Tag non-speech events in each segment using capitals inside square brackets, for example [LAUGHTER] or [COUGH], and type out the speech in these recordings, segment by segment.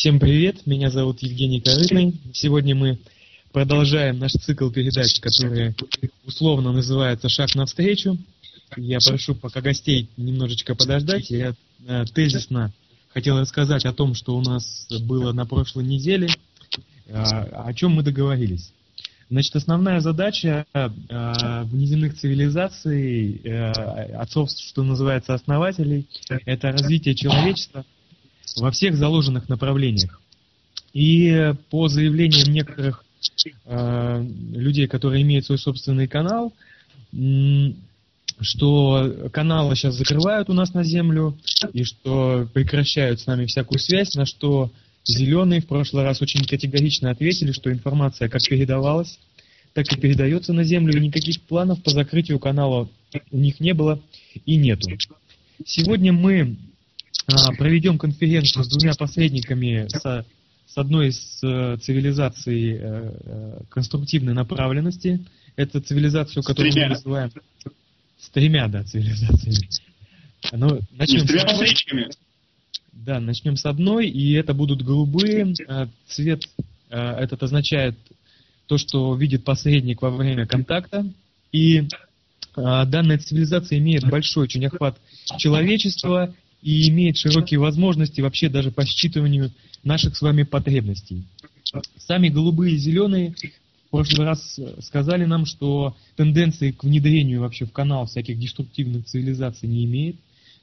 Всем привет, меня зовут Евгений Корытный. Сегодня мы продолжаем наш цикл передач, который условно называется «Шаг навстречу». Я прошу пока гостей немножечко подождать. Я э, тезисно хотел рассказать о том, что у нас было на прошлой неделе, э, о чем мы договорились. Значит, основная задача э, внеземных цивилизаций, э, отцов, что называется, основателей, это развитие человечества во всех заложенных направлениях. И по заявлениям некоторых э, людей, которые имеют свой собственный канал, что каналы сейчас закрывают у нас на землю, и что прекращают с нами всякую связь, на что Зеленые в прошлый раз очень категорично ответили, что информация как передавалась, так и передается на Землю, и никаких планов по закрытию канала у них не было и нету. Сегодня мы проведем конференцию с двумя посредниками с, с одной из э, цивилизаций э, э, конструктивной направленности. Это цивилизацию, которую мы называем... С тремя, да, цивилизациями. Ну, начнем Не, с тремя посредниками. Да, начнем с одной, и это будут голубые. А, цвет этот означает то, что видит посредник во время контакта. И данная цивилизация имеет большой очень охват человечества и имеет широкие возможности вообще даже по считыванию наших с вами потребностей. Сами голубые и зеленые в прошлый раз сказали нам, что тенденции к внедрению вообще в канал всяких деструктивных цивилизаций не имеет.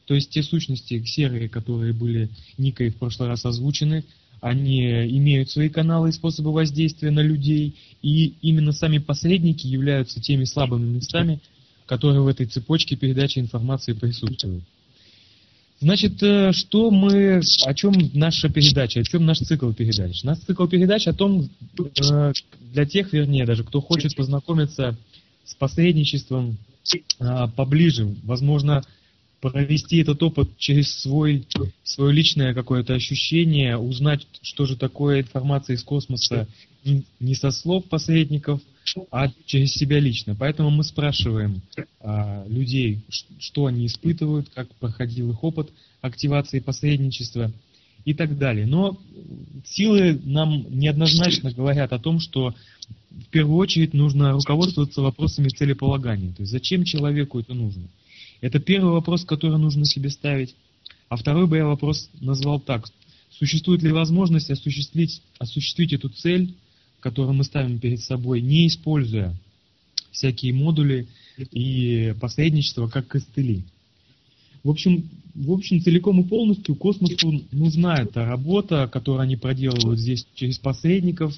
То есть те сущности серые, которые были Никой в прошлый раз озвучены, они имеют свои каналы и способы воздействия на людей, и именно сами посредники являются теми слабыми местами, которые в этой цепочке передачи информации присутствуют. Значит, э, что мы, о чем наша передача, о чем наш цикл передач? Наш цикл передач о том, э, для тех, вернее, даже, кто хочет познакомиться с посредничеством э, поближе, возможно, провести этот опыт через свой, свое личное какое-то ощущение, узнать, что же такое информация из космоса не со слов посредников, а через себя лично. Поэтому мы спрашиваем а, людей, что они испытывают, как проходил их опыт активации посредничества и так далее. Но силы нам неоднозначно говорят о том, что в первую очередь нужно руководствоваться вопросами целеполагания. То есть зачем человеку это нужно? Это первый вопрос, который нужно себе ставить. А второй бы я вопрос назвал так. Существует ли возможность осуществить, осуществить эту цель которую мы ставим перед собой, не используя всякие модули и посредничество как костыли. В общем, в общем, целиком и полностью космосу нужна эта работа, которую они проделывают здесь через посредников.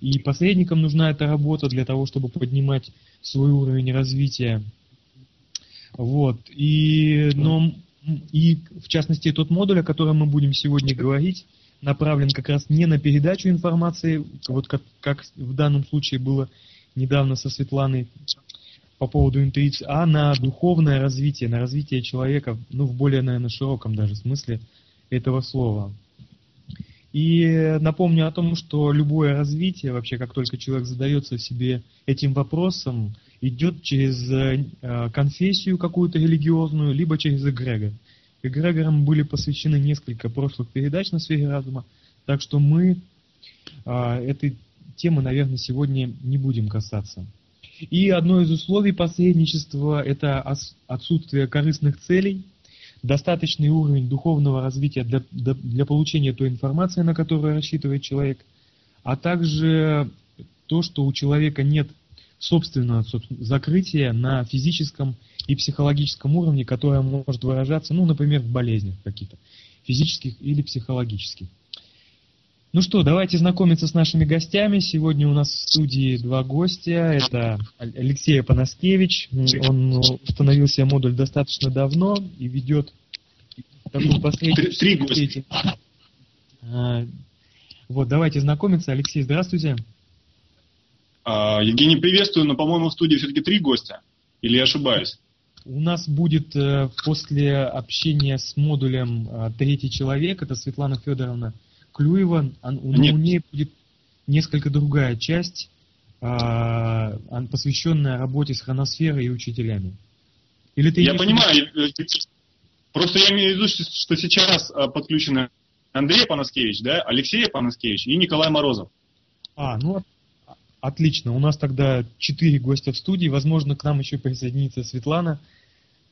И посредникам нужна эта работа для того, чтобы поднимать свой уровень развития. Вот. И, но, и в частности, тот модуль, о котором мы будем сегодня говорить, направлен как раз не на передачу информации, вот как, как в данном случае было недавно со Светланой по поводу интуиции, а на духовное развитие, на развитие человека, ну, в более, наверное, широком даже смысле этого слова. И напомню о том, что любое развитие, вообще, как только человек задается себе этим вопросом, идет через э, конфессию какую-то религиозную, либо через эгрегор. Эгрегорам были посвящены несколько прошлых передач на сфере разума, так что мы а, этой темы, наверное, сегодня не будем касаться. И одно из условий посредничества – это отсутствие корыстных целей, достаточный уровень духовного развития для, для получения той информации, на которую рассчитывает человек, а также то, что у человека нет собственного закрытия на физическом и психологическом уровне, которое может выражаться, ну, например, в болезнях каких-то, физических или психологических. Ну что, давайте знакомиться с нашими гостями. Сегодня у нас в студии два гостя. Это Алексей Панаскевич. Он установил себе модуль достаточно давно и ведет такую последнюю... Три гостя. А, вот, давайте знакомиться. Алексей, здравствуйте. Евгений, приветствую, но, по-моему, в студии все-таки три гостя. Или я ошибаюсь? У нас будет э, после общения с модулем э, третий человек, это Светлана Федоровна Клюева. У, Нет. у нее будет несколько другая часть, а, посвященная работе с хроносферой и учителями. Или ты я понимаю, просто я имею в виду, что сейчас подключена Андрей Панаскевич, да, Алексей Панаскевич и Николай Морозов. А, ну отлично. У нас тогда четыре гостя в студии. Возможно, к нам еще присоединится Светлана.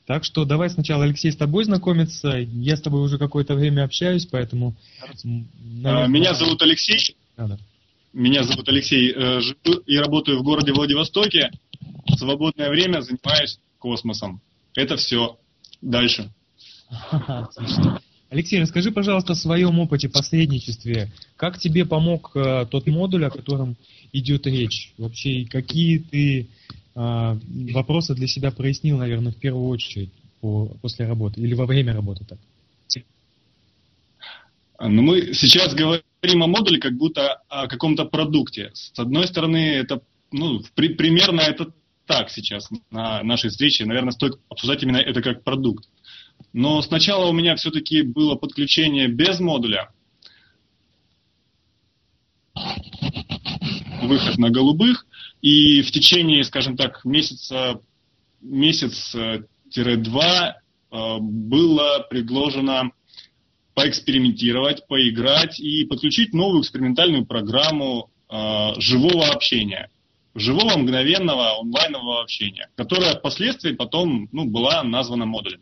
Так что давай сначала, Алексей, с тобой знакомиться. Я с тобой уже какое-то время общаюсь, поэтому... Наверное... Меня зовут Алексей. А, да. Меня зовут Алексей. Живу и работаю в городе Владивостоке. В свободное время занимаюсь космосом. Это все. Дальше. [LAUGHS] Алексей, расскажи, пожалуйста, о своем опыте посредничестве. Как тебе помог э, тот модуль, о котором идет речь? Вообще, какие ты э, вопросы для себя прояснил, наверное, в первую очередь по, после работы или во время работы? Так? Ну, мы сейчас говорим о модуле как будто о каком-то продукте. С одной стороны, это ну, при, примерно это так сейчас на нашей встрече. Наверное, стоит обсуждать именно это как продукт. Но сначала у меня все-таки было подключение без модуля. Выход на голубых. И в течение, скажем так, месяца, месяц-два э, было предложено поэкспериментировать, поиграть и подключить новую экспериментальную программу э, живого общения, живого мгновенного онлайнового общения, которая впоследствии потом ну, была названа модулем.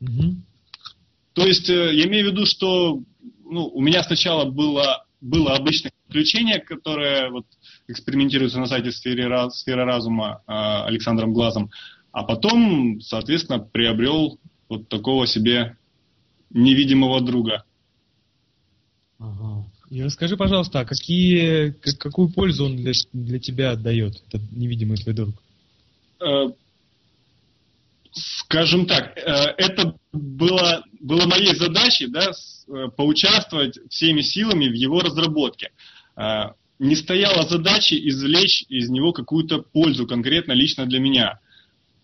Угу. То есть э, я имею в виду, что ну, у меня сначала было, было обычное включение, которое вот, экспериментируется на сайте сферы, сфера разума э, Александром Глазом, а потом, соответственно, приобрел вот такого себе невидимого друга. Ага. И расскажи, пожалуйста, а какие, какую пользу он для, для тебя отдает, этот невидимый твой друг? Скажем так, э, это было, было моей задачей да, э, поучаствовать всеми силами в его разработке. Э, не стояла задачи извлечь из него какую-то пользу конкретно лично для меня.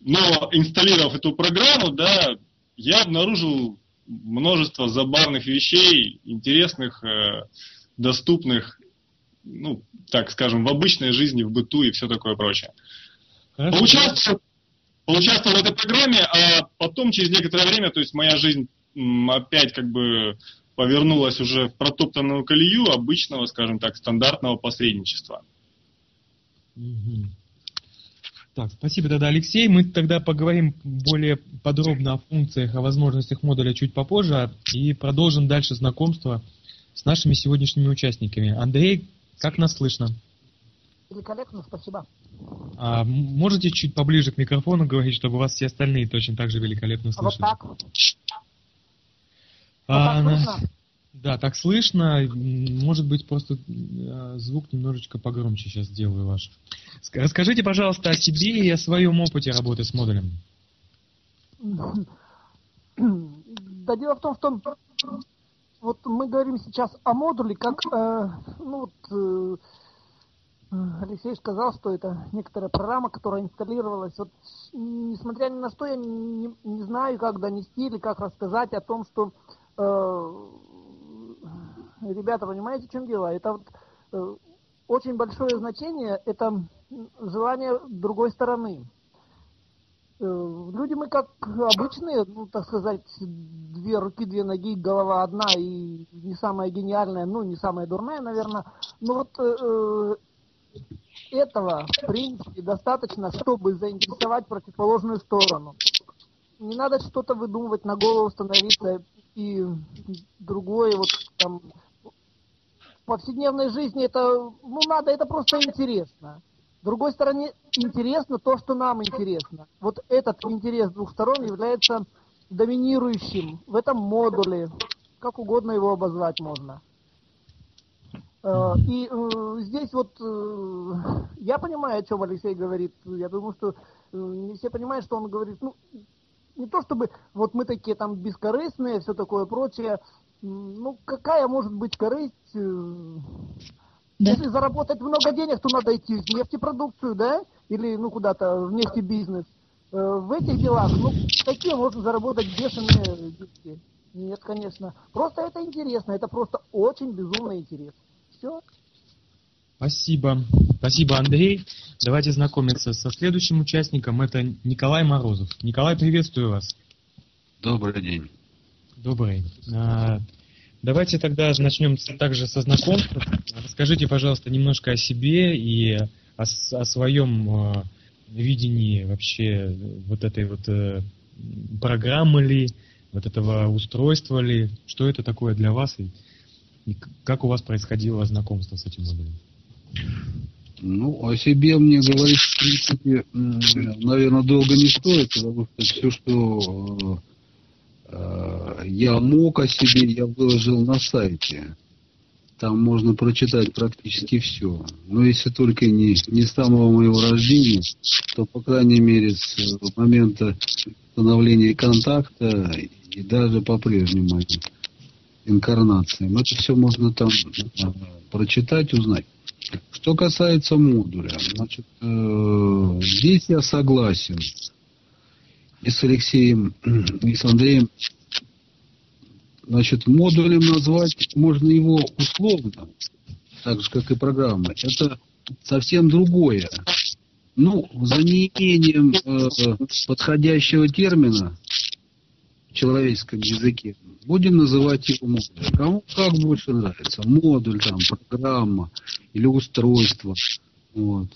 Но инсталлировав эту программу, да, я обнаружил множество забавных вещей, интересных, доступных, ну, так скажем, в обычной жизни, в быту и все такое прочее. Хорошо. Поучаствовал, поучаствовал в этой программе, а потом через некоторое время, то есть моя жизнь опять как бы повернулась уже в протоптанную колею обычного, скажем так, стандартного посредничества. Так, спасибо тогда, Алексей. Мы тогда поговорим более подробно о функциях, о возможностях модуля чуть попозже и продолжим дальше знакомство с нашими сегодняшними участниками. Андрей, как нас слышно? Великолепно, спасибо. А можете чуть поближе к микрофону говорить, чтобы вас все остальные точно так же великолепно слышали? А вот так. А, вот так слышно? Да, так слышно. Может быть, просто э, звук немножечко погромче сейчас сделаю ваш. Расскажите, пожалуйста, о себе и о своем опыте работы с модулем. Да дело в том, что вот мы говорим сейчас о модуле, как э, ну, вот, э, Алексей сказал, что это некоторая программа, которая инсталлировалась. Вот, несмотря ни на что, я не, не знаю, как донести или как рассказать о том, что э, ребята, понимаете, в чем дело? Это вот, э, очень большое значение, это желание другой стороны. Э, люди мы как обычные, ну, так сказать, две руки, две ноги, голова одна и не самая гениальная, ну, не самая дурная, наверное. Но вот э, э этого, в принципе, достаточно, чтобы заинтересовать противоположную сторону. Не надо что-то выдумывать, на голову становиться и другое, вот там, в повседневной жизни это, ну, надо, это просто интересно. С другой стороны, интересно то, что нам интересно. Вот этот интерес двух сторон является доминирующим в этом модуле, как угодно его обозвать можно. Э, и э, здесь вот э, я понимаю, о чем Алексей говорит. Я думаю, что не все понимают, что он говорит. Ну, не то чтобы вот мы такие там бескорыстные, все такое прочее. Ну, какая может быть корысть? Да. Если заработать много денег, то надо идти в нефтепродукцию, да? Или ну куда-то в нефтебизнес. В этих делах, ну, какие можно заработать бешеные деньги? Нет, конечно. Просто это интересно, это просто очень безумно интересно все. Спасибо. Спасибо, Андрей. Давайте знакомиться со следующим участником. Это Николай Морозов. Николай, приветствую вас. Добрый день. Добрый. А, давайте тогда начнем также со знакомства. Расскажите, пожалуйста, немножко о себе и о, о своем а, видении вообще вот этой вот э, программы ли, вот этого устройства ли, что это такое для вас и, и как у вас происходило знакомство с этим модулем? Ну, о себе мне говорить, в принципе, наверное, долго не стоит, потому что все, что э, я мог о себе, я выложил на сайте. Там можно прочитать практически все. Но если только не, не с самого моего рождения, то, по крайней мере, с момента становления контакта и даже по прежним моим инкарнациям. Это все можно там э, прочитать, узнать. Что касается модуля, значит, э, здесь я согласен и с Алексеем, и с Андреем. Значит, модулем назвать можно его условно, так же, как и программа. Это совсем другое. Ну, за неимением э, подходящего термина человеческом языке Будем называть его модуль. Кому как больше нравится. Модуль, там, программа или устройство. Вот.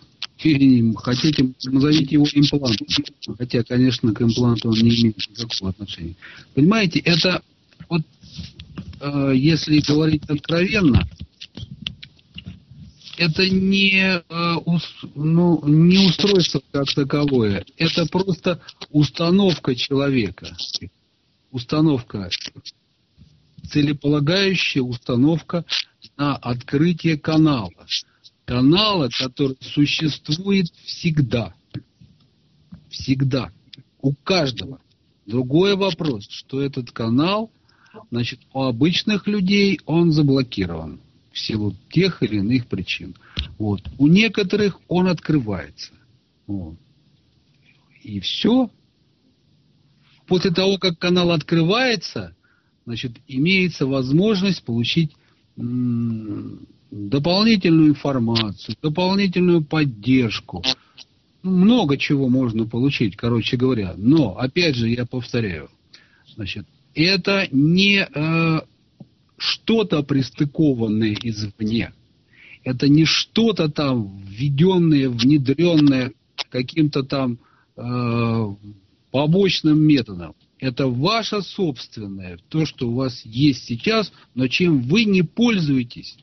Или хотите, назовите его имплантом. Хотя, конечно, к импланту он не имеет никакого отношения. Понимаете, это вот э, если говорить откровенно, это не, э, ус, ну, не устройство как таковое, это просто установка человека. Установка целеполагающая установка на открытие канала. Канала, который существует всегда. Всегда. У каждого. Другой вопрос, что этот канал, значит, у обычных людей он заблокирован в силу тех или иных причин. Вот. У некоторых он открывается. Вот. И все. После того, как канал открывается, значит, имеется возможность получить дополнительную информацию, дополнительную поддержку. Ну, много чего можно получить, короче говоря. Но, опять же, я повторяю, значит, это не э, что-то пристыкованное извне. Это не что-то там введенное, внедренное каким-то там э, побочным методом это ваше собственное, то, что у вас есть сейчас, но чем вы не пользуетесь.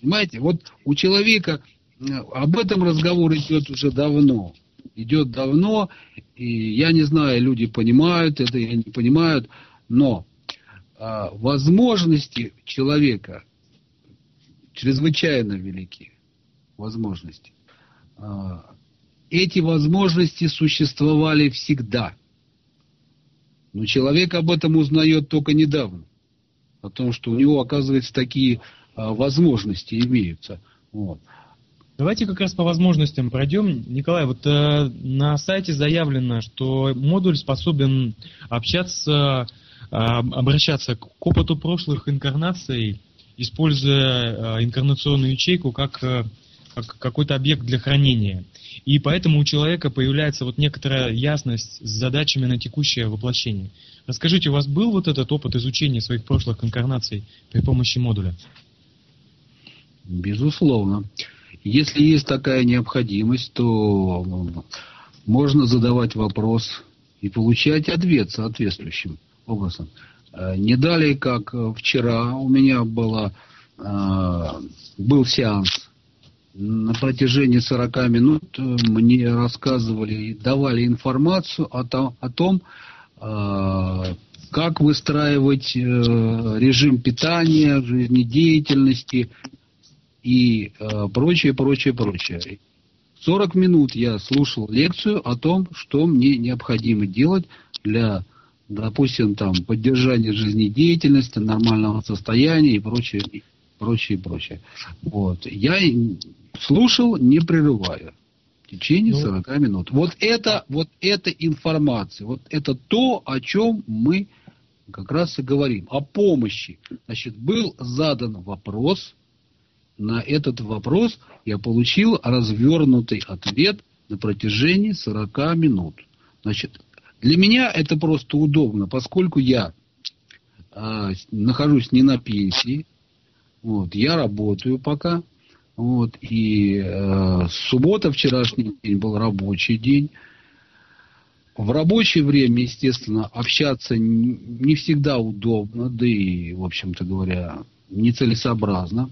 Понимаете, вот у человека э, об этом разговор идет уже давно. Идет давно, и я не знаю, люди понимают это или не понимают, но а, возможности человека чрезвычайно велики. Возможности. А, эти возможности существовали всегда – но человек об этом узнает только недавно. О том, что у него, оказывается, такие а, возможности имеются. Вот. Давайте как раз по возможностям пройдем. Николай, вот э, на сайте заявлено, что модуль способен общаться, э, обращаться к опыту прошлых инкарнаций, используя э, инкарнационную ячейку как, э, как какой-то объект для хранения. И поэтому у человека появляется вот некоторая ясность с задачами на текущее воплощение. Расскажите, у вас был вот этот опыт изучения своих прошлых инкарнаций при помощи модуля? Безусловно. Если есть такая необходимость, то можно задавать вопрос и получать ответ соответствующим образом. Э, не далее, как вчера у меня было, э, был сеанс на протяжении 40 минут э, мне рассказывали и давали информацию о том, о том э, как выстраивать э, режим питания, жизнедеятельности и прочее, прочее, прочее. 40 минут я слушал лекцию о том, что мне необходимо делать для, допустим, там, поддержания жизнедеятельности, нормального состояния и прочее, прочее, прочее. Вот. Я слушал, не прерывая. В течение ну, 40 минут. Вот это, вот эта информация, вот это то, о чем мы как раз и говорим. О помощи. Значит, был задан вопрос. На этот вопрос я получил развернутый ответ на протяжении 40 минут. Значит, для меня это просто удобно, поскольку я э, нахожусь не на пенсии, вот, я работаю пока, вот, и э, суббота, вчерашний день был рабочий день. В рабочее время, естественно, общаться не всегда удобно, да и, в общем-то говоря, нецелесообразно.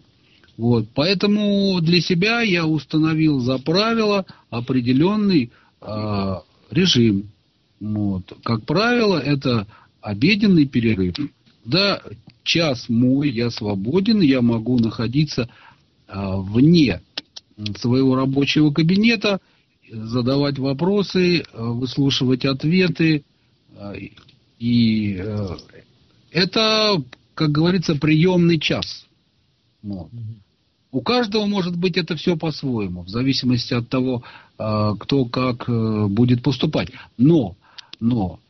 Вот, поэтому для себя я установил за правило определенный э, режим. Вот. Как правило, это обеденный перерыв. Да, час мой, я свободен, я могу находиться э, вне своего рабочего кабинета, задавать вопросы, выслушивать ответы. И э, это, как говорится, приемный час. Вот. У каждого может быть это все по-своему, в зависимости от того, кто как э, будет поступать. Но, но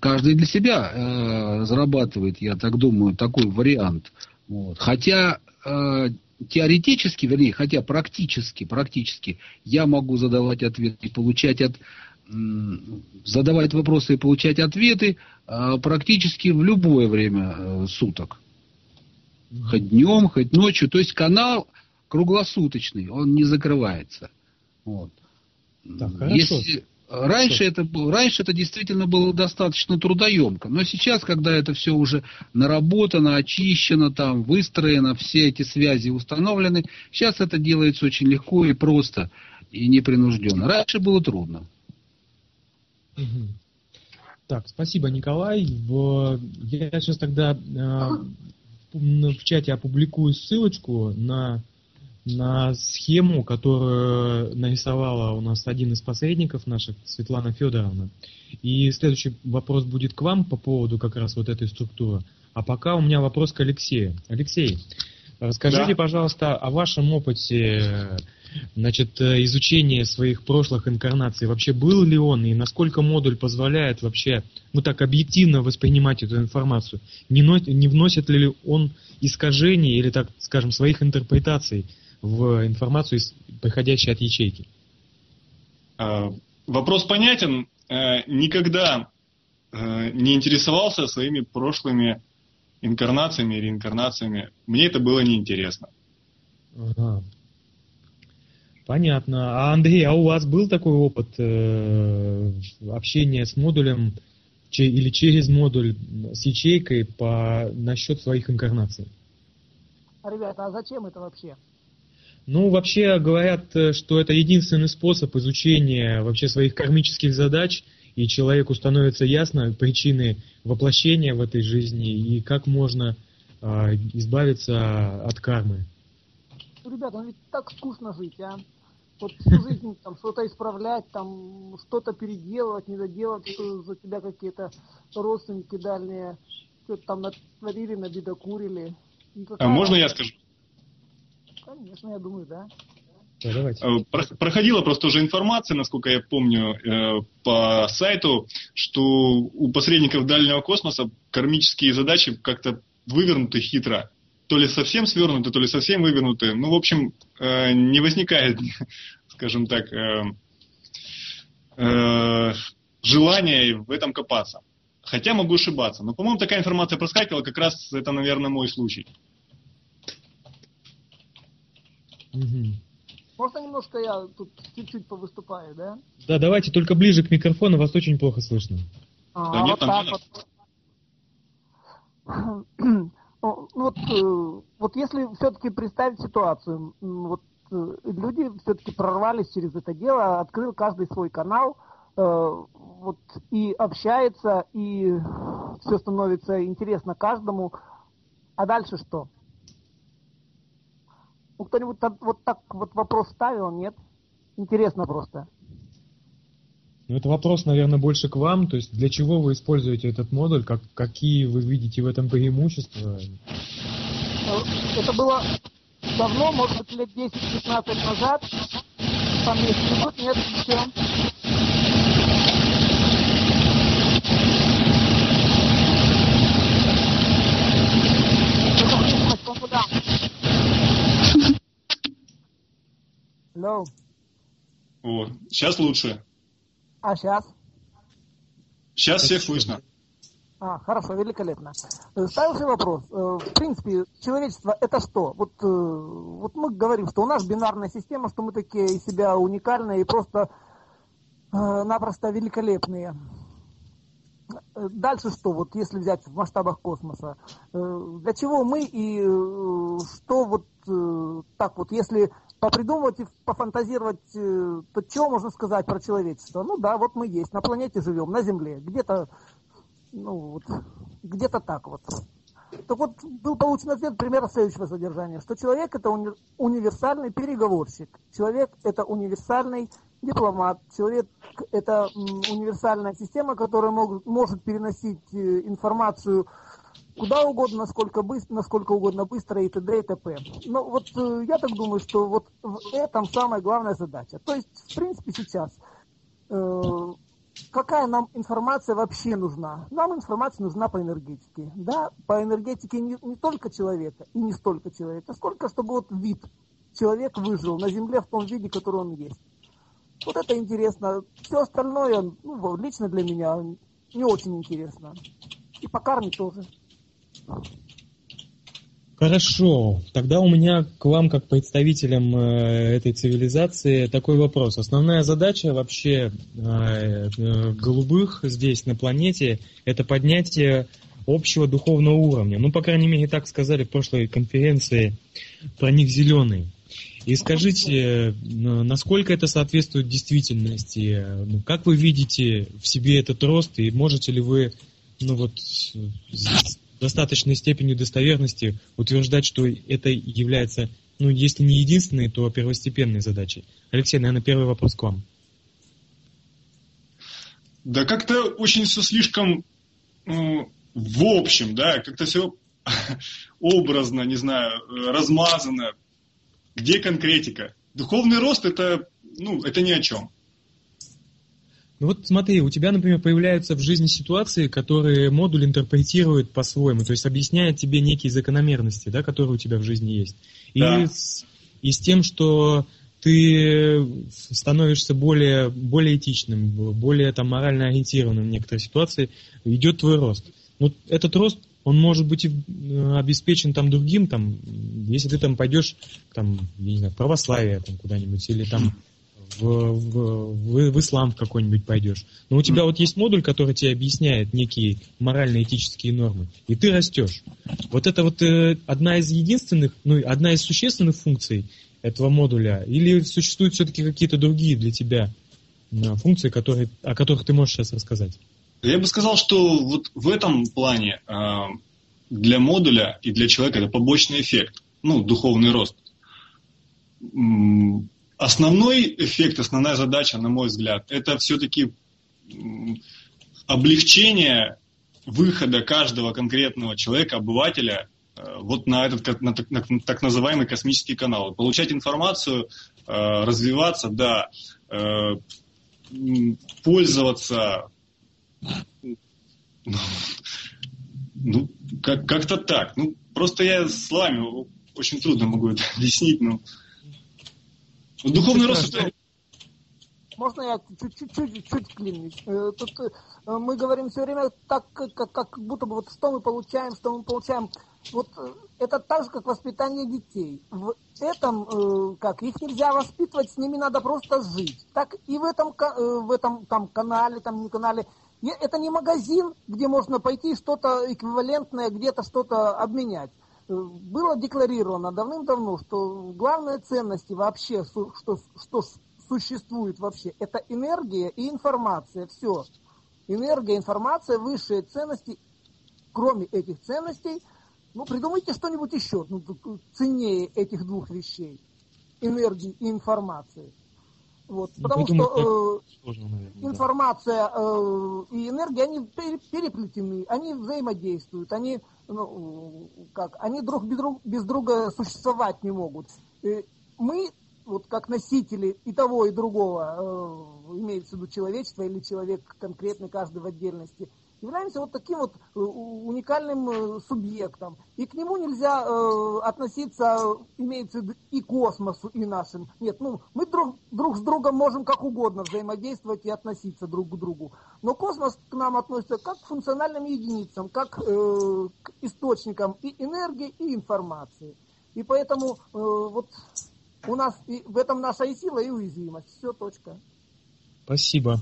каждый для себя зарабатывает, я так думаю, такой вариант. Вот. Хотя теоретически, вернее, хотя практически, практически я могу задавать ответы и получать от задавать вопросы и получать ответы а, практически в любое время э, суток. Хоть днем, хоть ночью. То есть канал круглосуточный, он не закрывается. Вот. Так, хорошо. Если, Раньше это, раньше это действительно было достаточно трудоемко, но сейчас, когда это все уже наработано, очищено, там, выстроено, все эти связи установлены, сейчас это делается очень легко и просто, и непринужденно. Раньше было трудно. Так, спасибо, Николай. В, я сейчас тогда э, в чате опубликую ссылочку на на схему, которую нарисовала у нас один из посредников наших, Светлана Федоровна. И следующий вопрос будет к вам по поводу как раз вот этой структуры. А пока у меня вопрос к Алексею. Алексей, расскажите, да. пожалуйста, о вашем опыте значит, изучения своих прошлых инкарнаций. Вообще был ли он и насколько модуль позволяет вообще ну так объективно воспринимать эту информацию? Не, не вносит ли он искажений или, так скажем, своих интерпретаций в информацию, приходящую от ячейки? А, вопрос понятен. Э, никогда э, не интересовался своими прошлыми инкарнациями, реинкарнациями. Мне это было неинтересно. Ага. Понятно. А Андрей, а у вас был такой опыт э, общения с модулем че, или через модуль с ячейкой по насчет своих инкарнаций? Ребята, а зачем это вообще? Ну, вообще говорят, э, что это единственный способ изучения вообще своих кармических задач, и человеку становится ясно причины воплощения в этой жизни и как можно э, избавиться от кармы. Ребята, ну ведь так скучно жить, а? Вот всю жизнь там что-то исправлять, там что-то переделывать, не доделать, что за тебя какие-то родственники дальние что-то там натворили, набедокурили. Ну, а можно я скажу? Конечно, я думаю, да. Э, проходила просто уже информация, насколько я помню, э, по сайту, что у посредников дальнего космоса кармические задачи как-то вывернуты хитро. То ли совсем свернуты, то ли совсем вывернуты. Ну, в общем, э, не возникает, [LAUGHS] скажем так, желания в этом копаться. Хотя могу ошибаться. Но, по-моему, такая информация проскакивала, как раз это, наверное, мой случай. Угу. Можно немножко я тут чуть-чуть повыступаю, да? Да, давайте только ближе к микрофону, вас очень плохо слышно. А, да нет, вот так вот. Ну, вот, э, вот если все-таки представить ситуацию, вот э, люди все-таки прорвались через это дело, открыл каждый свой канал, э, вот и общается, и все становится интересно каждому. А дальше что? Ну, кто-нибудь вот так вот вопрос ставил, нет? Интересно просто. Ну, это вопрос, наверное, больше к вам. То есть для чего вы используете этот модуль? Как, какие вы видите в этом преимущества? Ну, это было давно, может быть, лет 10-15 назад. Там есть минут, нет, все. Hello. О, сейчас лучше. А сейчас? Сейчас всех слышно. А, хорошо, великолепно. Э, Следующий вопрос. Э, в принципе, человечество это что? Вот, э, вот мы говорим, что у нас бинарная система, что мы такие из себя уникальные и просто напросто великолепные. Дальше что, вот если взять в масштабах космоса, для чего мы и что вот так вот, если попридумывать и пофантазировать, то что можно сказать про человечество? Ну да, вот мы есть, на планете живем, на Земле, где-то ну, вот, где-то так вот. Так вот, был получен ответ примерно следующего содержания, что человек это уни- универсальный переговорщик, человек это универсальный дипломат, человек это универсальная система, которая мог, может переносить э, информацию куда угодно, насколько, быстро, насколько угодно быстро и т.д. и т.п. Но вот э, я так думаю, что вот в этом самая главная задача. То есть, в принципе, сейчас э, какая нам информация вообще нужна? Нам информация нужна по энергетике. Да, по энергетике не, не только человека и не столько человека, сколько чтобы вот вид человек выжил на Земле в том виде, который он есть. Вот это интересно. Все остальное, ну, лично для меня, не очень интересно. И по карме тоже. Хорошо, тогда у меня к вам, как представителям э, этой цивилизации, такой вопрос. Основная задача вообще э, э, голубых здесь на планете – это поднятие общего духовного уровня. Ну, по крайней мере, так сказали в прошлой конференции про них зеленые. И скажите, насколько это соответствует действительности? Ну, как вы видите в себе этот рост, и можете ли вы ну, вот, достаточной степенью достоверности утверждать, что это является, ну, если не единственной, то первостепенной задачей. Алексей, наверное, первый вопрос к вам. Да как-то очень все слишком ну, в общем, да, как-то все образно, не знаю, размазано. Где конкретика? Духовный рост это, ну, это ни о чем. Ну вот смотри, у тебя, например, появляются в жизни ситуации, которые модуль интерпретирует по-своему, то есть объясняет тебе некие закономерности, да, которые у тебя в жизни есть. И, да. с, и с тем, что ты становишься более, более этичным, более там, морально ориентированным в некоторой ситуации, идет твой рост. Вот этот рост, он может быть э, обеспечен там другим, там, если ты там пойдешь там, не знаю, в православие там, куда-нибудь, или там в, в, в ислам какой-нибудь пойдешь. Но у тебя mm. вот есть модуль, который тебе объясняет некие морально-этические нормы, и ты растешь. Вот это вот э, одна из единственных, ну, одна из существенных функций этого модуля, или существуют все-таки какие-то другие для тебя э, функции, которые, о которых ты можешь сейчас рассказать? Я бы сказал, что вот в этом плане э, для модуля и для человека это побочный эффект, ну, духовный рост Основной эффект, основная задача, на мой взгляд, это все-таки облегчение выхода каждого конкретного человека, обывателя, э, вот на этот на так, на так называемый космический канал. Получать информацию, э, развиваться, да, э, пользоваться, ну, как- как-то так. Ну, просто я с вами очень трудно могу это [LAUGHS] объяснить, но... Духовный рост это... Можно я чуть-чуть клинюсь? Э, тут э, мы говорим все время так, как, как будто бы вот что мы получаем, что мы получаем. Вот э, это так же, как воспитание детей. В этом, как, их нельзя воспитывать, с ними надо просто жить. Так и в этом, в этом там, канале, там не канале. Это не магазин, где можно пойти что-то эквивалентное, где-то что-то обменять было декларировано давным-давно, что главные ценности вообще, что, что существует вообще, это энергия и информация. Все. Энергия, информация, высшие ценности. Кроме этих ценностей, ну, придумайте что-нибудь еще ну, ценнее этих двух вещей. Энергии и информации. Вот, ну, потому что э, сложно, наверное, информация э, и энергия, они переплетены, они взаимодействуют, они, ну, как, они друг без, друг без друга существовать не могут. И мы, вот как носители и того, и другого, э, имеется в виду человечество или человек конкретный, каждый в отдельности, являемся вот таким вот э, уникальным э, субъектом. И к нему нельзя э, относиться, имеется и космосу, и нашим. Нет, ну, мы друг, друг с другом можем как угодно взаимодействовать и относиться друг к другу. Но космос к нам относится как к функциональным единицам, как э, к источникам и энергии, и информации. И поэтому э, вот у нас и в этом наша и сила, и уязвимость. Все, точка. Спасибо.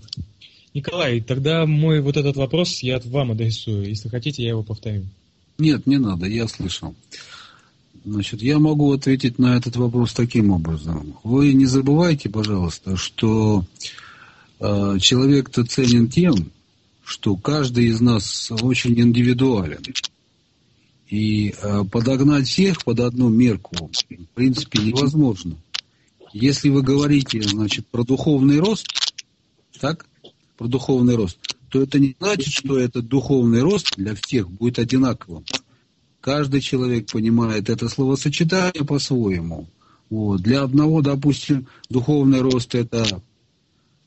Николай, тогда мой вот этот вопрос я вам адресую. Если хотите, я его повторю. Нет, не надо, я слышал. Значит, я могу ответить на этот вопрос таким образом. Вы не забывайте, пожалуйста, что э, человек-то ценен тем, что каждый из нас очень индивидуален. И э, подогнать всех под одну мерку, в принципе, невозможно. Если вы говорите, значит, про духовный рост, так, про духовный рост, то это не значит, что этот духовный рост для всех будет одинаковым. Каждый человек понимает это словосочетание по-своему. Вот. Для одного, допустим, духовный рост – это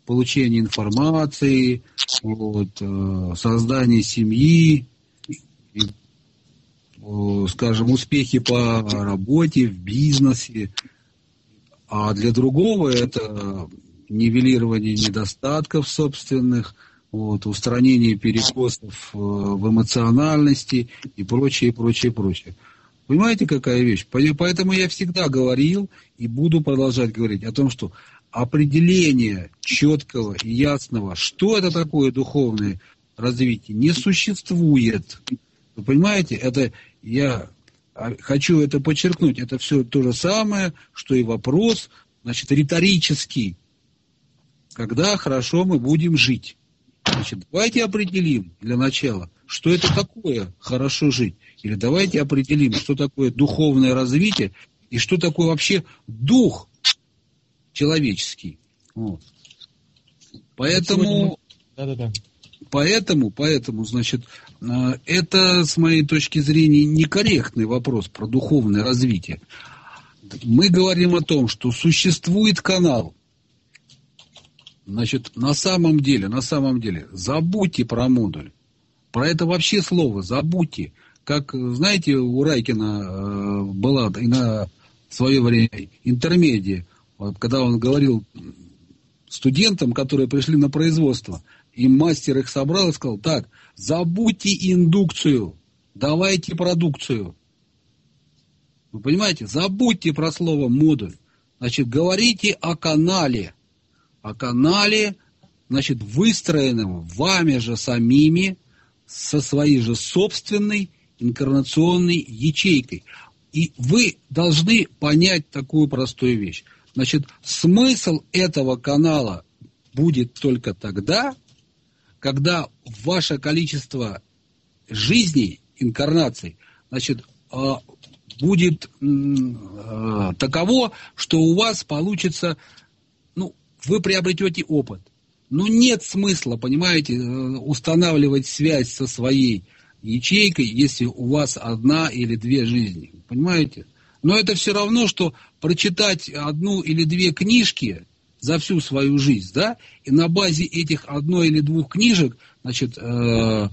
получение информации, вот, э, создание семьи, Э, скажем, успехи по работе, в бизнесе, а для другого это нивелирование недостатков собственных, вот, устранение перекосов э, в эмоциональности и прочее, прочее, прочее. Понимаете, какая вещь? Поэтому я всегда говорил и буду продолжать говорить о том, что определение четкого и ясного, что это такое духовное развитие, не существует. Вы понимаете, это я хочу это подчеркнуть, это все то же самое, что и вопрос, значит, риторический. Когда хорошо мы будем жить? Значит, давайте определим для начала, что это такое хорошо жить. Или давайте определим, что такое духовное развитие и что такое вообще дух человеческий. Вот. Поэтому, да, да, да. поэтому, поэтому, значит, а, это, с моей точки зрения, некорректный вопрос про духовное развитие. Мы говорим о том, что существует канал. Значит, на самом деле, на самом деле, забудьте про модуль. Про это вообще слово забудьте. Как, знаете, у Райкина э, была и на свое время интермедия, когда он говорил студентам, которые пришли на производство, и мастер их собрал и сказал, так, Забудьте индукцию, давайте продукцию. Вы понимаете? Забудьте про слово модуль. Значит, говорите о канале. О канале, значит, выстроенном вами же самими, со своей же собственной инкарнационной ячейкой. И вы должны понять такую простую вещь. Значит, смысл этого канала будет только тогда, когда ваше количество жизней, инкарнаций, значит, а, будет а, таково, что у вас получится, вы приобретете опыт. Но нет смысла, понимаете, э, устанавливать связь со своей ячейкой, если у вас одна или две жизни. Понимаете? Но это все равно, что прочитать одну или две книжки за всю свою жизнь, да, и на базе этих одной или двух книжек, значит, э,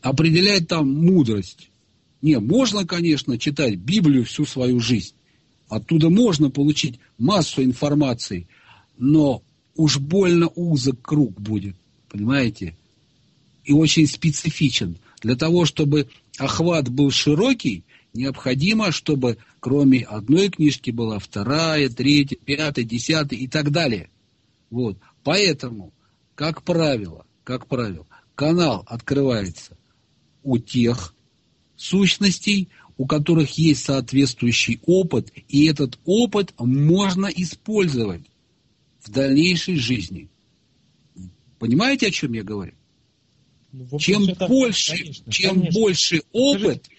определять там мудрость. Не, можно, конечно, читать Библию всю свою жизнь. Оттуда можно получить массу информации, но уж больно узок круг будет, понимаете? И очень специфичен. Для того, чтобы охват был широкий, необходимо, чтобы кроме одной книжки была вторая, третья, пятая, десятая и так далее. Вот. Поэтому, как правило, как правило, канал открывается у тех сущностей, у которых есть соответствующий опыт, и этот опыт можно использовать в дальнейшей жизни. Понимаете, о чем я говорю? Ну, чем больше, конечно, чем конечно. больше опыт, Скажите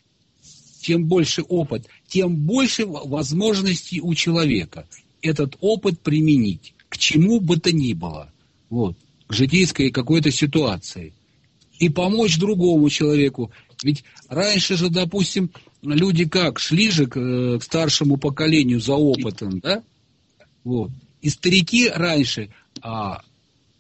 чем больше опыт, тем больше возможностей у человека этот опыт применить к чему бы то ни было, вот, к житейской какой-то ситуации. И помочь другому человеку. Ведь раньше же, допустим, люди как, шли же к, э, к старшему поколению за опытом, да? Вот. И старики раньше а,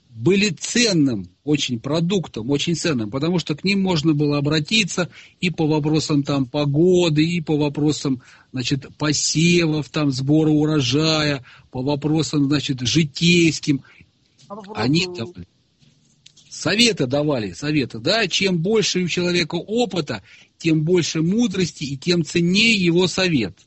были ценным очень продуктом, очень ценным, потому что к ним можно было обратиться и по вопросам там погоды, и по вопросам, значит, посевов, там, сбора урожая, по вопросам, значит, житейским. А Они там советы давали, советы, да, чем больше у человека опыта, тем больше мудрости и тем ценнее его совет.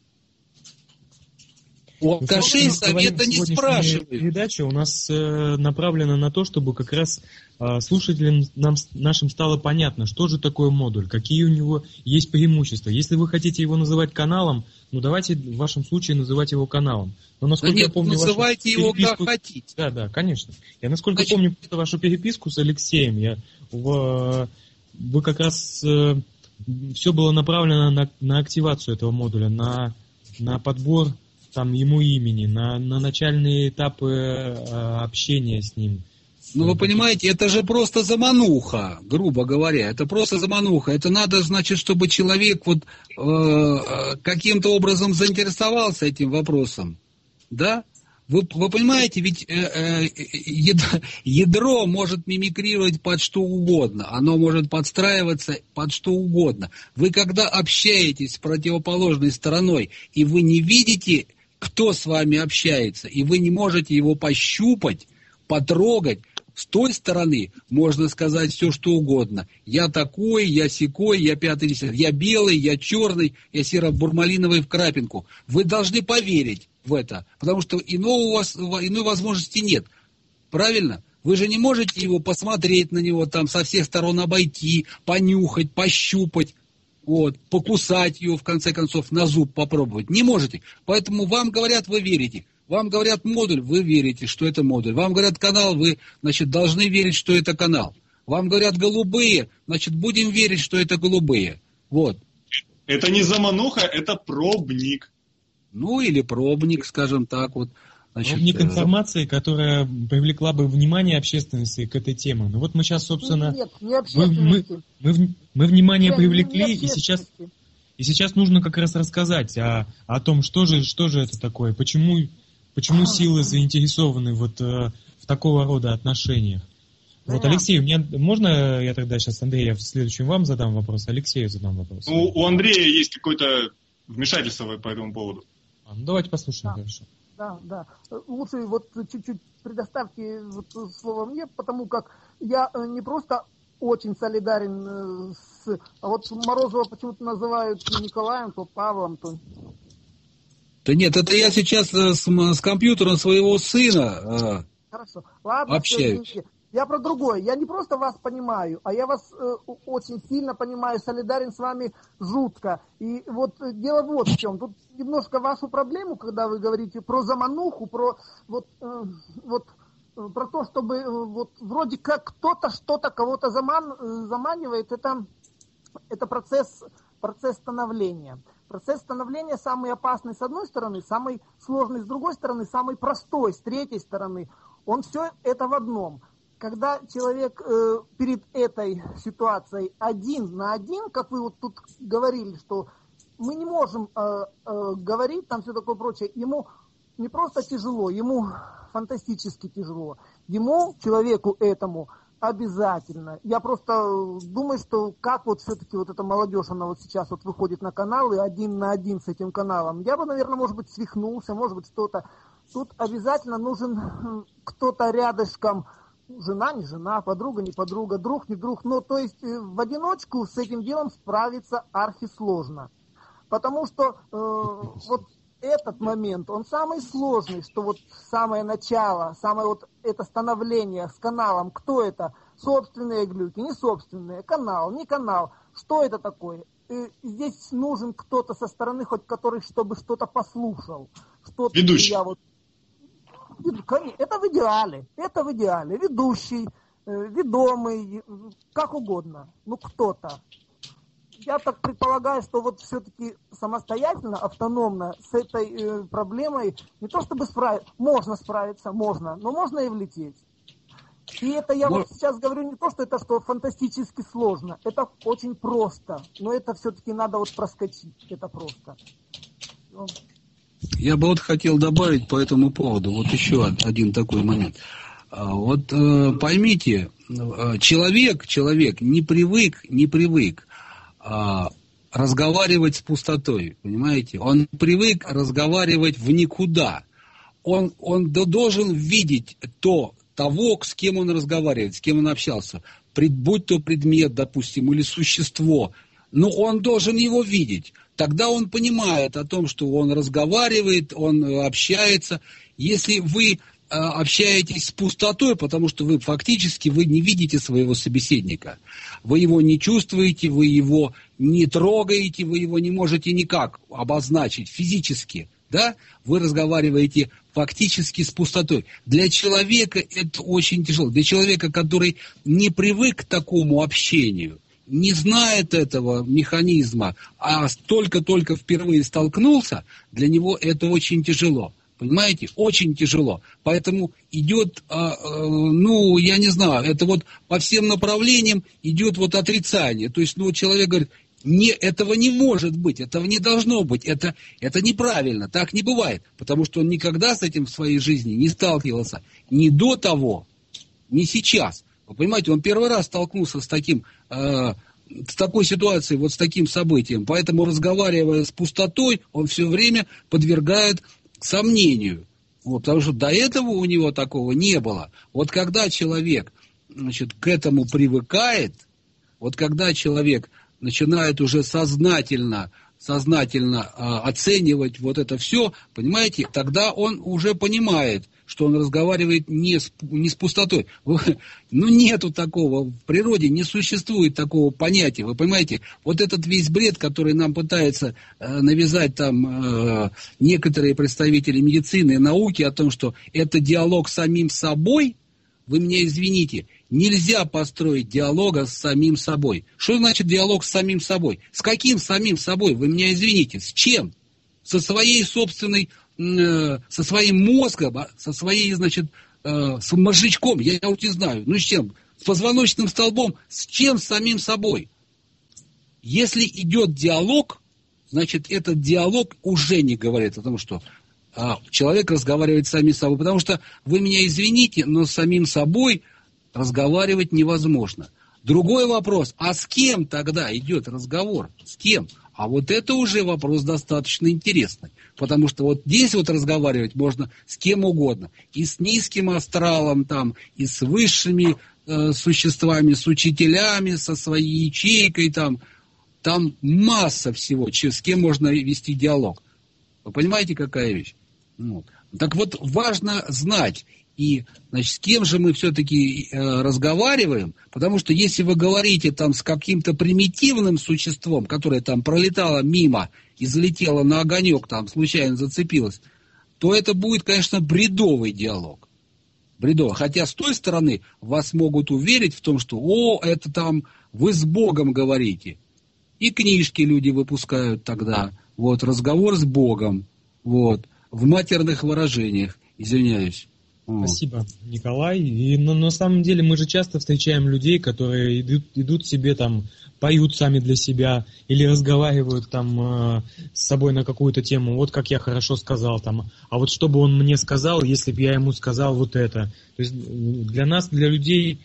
У алкашей совета не спрашивают. Передача у нас э, направлена на то, чтобы как раз э, слушателям нам, нашим стало понятно, что же такое модуль, какие у него есть преимущества. Если вы хотите его называть каналом, ну давайте в вашем случае называть его каналом. Но насколько да нет, я помню, называйте его переписку... как хотите. Да, да, конечно. Я насколько Значит... помню вашу переписку с Алексеем, я в, вы как раз э, все было направлено на, на активацию этого модуля, на, на подбор там ему имени, на, на начальные этапы э, общения с ним. Ну, вы понимаете, это же просто замануха, грубо говоря. Это просто замануха. Это надо, значит, чтобы человек вот э, э каким-то образом заинтересовался этим вопросом. Да? Вы, вы понимаете, ведь э, э, ядро, ядро может мимикрировать под что угодно, оно может подстраиваться под что угодно. Вы когда общаетесь с противоположной стороной, и вы не видите кто с вами общается, и вы не можете его пощупать, потрогать, с той стороны можно сказать все, что угодно. Я такой, я секой, я пятый, десятый, я белый, я черный, я серо-бурмалиновый в крапинку. Вы должны поверить в это, потому что иного у вас, иной возможности нет. Правильно? Вы же не можете его посмотреть на него, там со всех сторон обойти, понюхать, пощупать вот, покусать ее, в конце концов, на зуб попробовать. Не можете. Поэтому вам говорят, вы верите. Вам говорят модуль, вы верите, что это модуль. Вам говорят канал, вы, значит, должны верить, что это канал. Вам говорят голубые, значит, будем верить, что это голубые. Вот. Это не замануха, это пробник. Ну, или пробник, скажем так вот. Значит, Пробник э, информации, которая привлекла бы внимание общественности к этой теме. Ну вот мы сейчас, собственно, нет, не мы, мы, мы, мы внимание привлекли, и сейчас, и сейчас нужно как раз рассказать о, о том, что же, что же это такое, почему, почему силы заинтересованы вот э, в такого рода отношениях. Вот, Алексей, у меня можно я тогда сейчас Андрея в следующем вам задам вопрос, Алексею задам вопрос. У, у Андрея есть какое-то вмешательство по этому поводу. А, ну, давайте послушаем, да. хорошо да, да. Лучше вот чуть-чуть предоставьте вот слово мне, потому как я э, не просто очень солидарен э, с... А вот Морозова почему-то называют Николаем, то Павлом, то... Да нет, это я сейчас э, с, с компьютером своего сына Хорошо. Ладно, общаюсь. Все, я про другое. Я не просто вас понимаю, а я вас э, очень сильно понимаю, солидарен с вами жутко. И вот э, дело вот в чем. Тут немножко вашу проблему, когда вы говорите про замануху, про вот, э, вот э, про то, чтобы э, вот вроде как кто-то что-то кого-то заман, э, заманивает, это, это процесс, процесс становления. Процесс становления самый опасный с одной стороны, самый сложный с другой стороны, самый простой с третьей стороны. Он все это в одном – когда человек э, перед этой ситуацией один на один, как вы вот тут говорили, что мы не можем э, э, говорить, там все такое прочее, ему не просто тяжело, ему фантастически тяжело. Ему, человеку этому, обязательно. Я просто думаю, что как вот все-таки вот эта молодежь, она вот сейчас вот выходит на канал и один на один с этим каналом. Я бы, наверное, может быть, свихнулся, может быть, что-то. Тут обязательно нужен кто-то рядышком, жена не жена, подруга не подруга, друг не друг. Ну, то есть э, в одиночку с этим делом справиться архисложно. Потому что э, вот этот момент, он самый сложный, что вот самое начало, самое вот это становление с каналом, кто это, собственные глюки, не собственные, канал, не канал, что это такое? И здесь нужен кто-то со стороны, хоть который, чтобы что-то послушал. Что Ведущий. Я вот это в идеале, это в идеале. Ведущий, э, ведомый, как угодно, ну кто-то. Я так предполагаю, что вот все-таки самостоятельно, автономно с этой э, проблемой не то чтобы справиться, можно справиться, можно, но можно и влететь. И это я вот сейчас говорю не то, что это что фантастически сложно, это очень просто, но это все-таки надо вот проскочить, это просто. Я бы вот хотел добавить по этому поводу вот еще один такой момент. А, вот э, поймите, э, человек, человек не привык, не привык а, разговаривать с пустотой, понимаете? Он привык разговаривать в никуда. Он, он должен видеть то, того, с кем он разговаривает, с кем он общался. Будь то предмет, допустим, или существо. Но он должен его видеть. Тогда он понимает о том, что он разговаривает, он общается. Если вы Э, общаетесь с пустотой, потому что вы фактически вы не видите своего собеседника. Вы его не чувствуете, вы его не трогаете, вы его не можете никак обозначить физически. Да? Вы разговариваете фактически с пустотой. Для человека это очень тяжело. Для человека, который не привык к такому общению, не знает этого механизма, а только-только впервые столкнулся, для него это очень тяжело. Понимаете? Очень тяжело. Поэтому идет, а, а, ну, я не знаю, это вот по всем направлениям идет вот отрицание. То есть, ну, человек говорит, не, этого не может быть, этого не должно быть, это, это неправильно, так не бывает, потому что он никогда с этим в своей жизни не сталкивался, ни до того, ни сейчас. Вы понимаете, он первый раз столкнулся с таким, э, с такой ситуацией, вот с таким событием, поэтому разговаривая с пустотой, он все время подвергает сомнению. Вот, потому что до этого у него такого не было. Вот когда человек значит, к этому привыкает, вот когда человек начинает уже сознательно сознательно э, оценивать вот это все, понимаете, тогда он уже понимает, что он разговаривает не с, не с пустотой. Ну, нету такого, в природе не существует такого понятия, вы понимаете? Вот этот весь бред, который нам пытаются э, навязать там э, некоторые представители медицины и науки о том, что это диалог с самим собой, вы меня извините, Нельзя построить диалога с самим собой. Что значит диалог с самим собой? С каким самим собой? Вы меня извините. С чем? Со своей собственной, со своим мозгом, а, со своей, значит, э, с мозжечком, я, я вот не знаю. Ну с чем? С позвоночным столбом. С чем с самим собой? Если идет диалог, значит, этот диалог уже не говорит о том, что а, человек разговаривает с самим собой. Потому что, вы меня извините, но с самим собой разговаривать невозможно. Другой вопрос, а с кем тогда идет разговор? С кем? А вот это уже вопрос достаточно интересный. Потому что вот здесь вот разговаривать можно с кем угодно. И с низким астралом там, и с высшими э, существами, с учителями, со своей ячейкой там. Там масса всего, с кем можно вести диалог. Вы понимаете, какая вещь? Вот. Так вот, важно знать и, значит, с кем же мы все-таки э, разговариваем, потому что если вы говорите там с каким-то примитивным существом, которое там пролетало мимо и залетело на огонек, там случайно зацепилось, то это будет, конечно, бредовый диалог. Бредовый. Хотя с той стороны вас могут уверить в том, что, о, это там вы с Богом говорите. И книжки люди выпускают тогда. Вот, разговор с Богом. Вот, в матерных выражениях, извиняюсь. Спасибо, Николай. И но, на самом деле мы же часто встречаем людей, которые идут, идут себе там, поют сами для себя или разговаривают там э, с собой на какую-то тему. Вот как я хорошо сказал там. А вот что бы он мне сказал, если бы я ему сказал вот это. То есть для нас, для людей,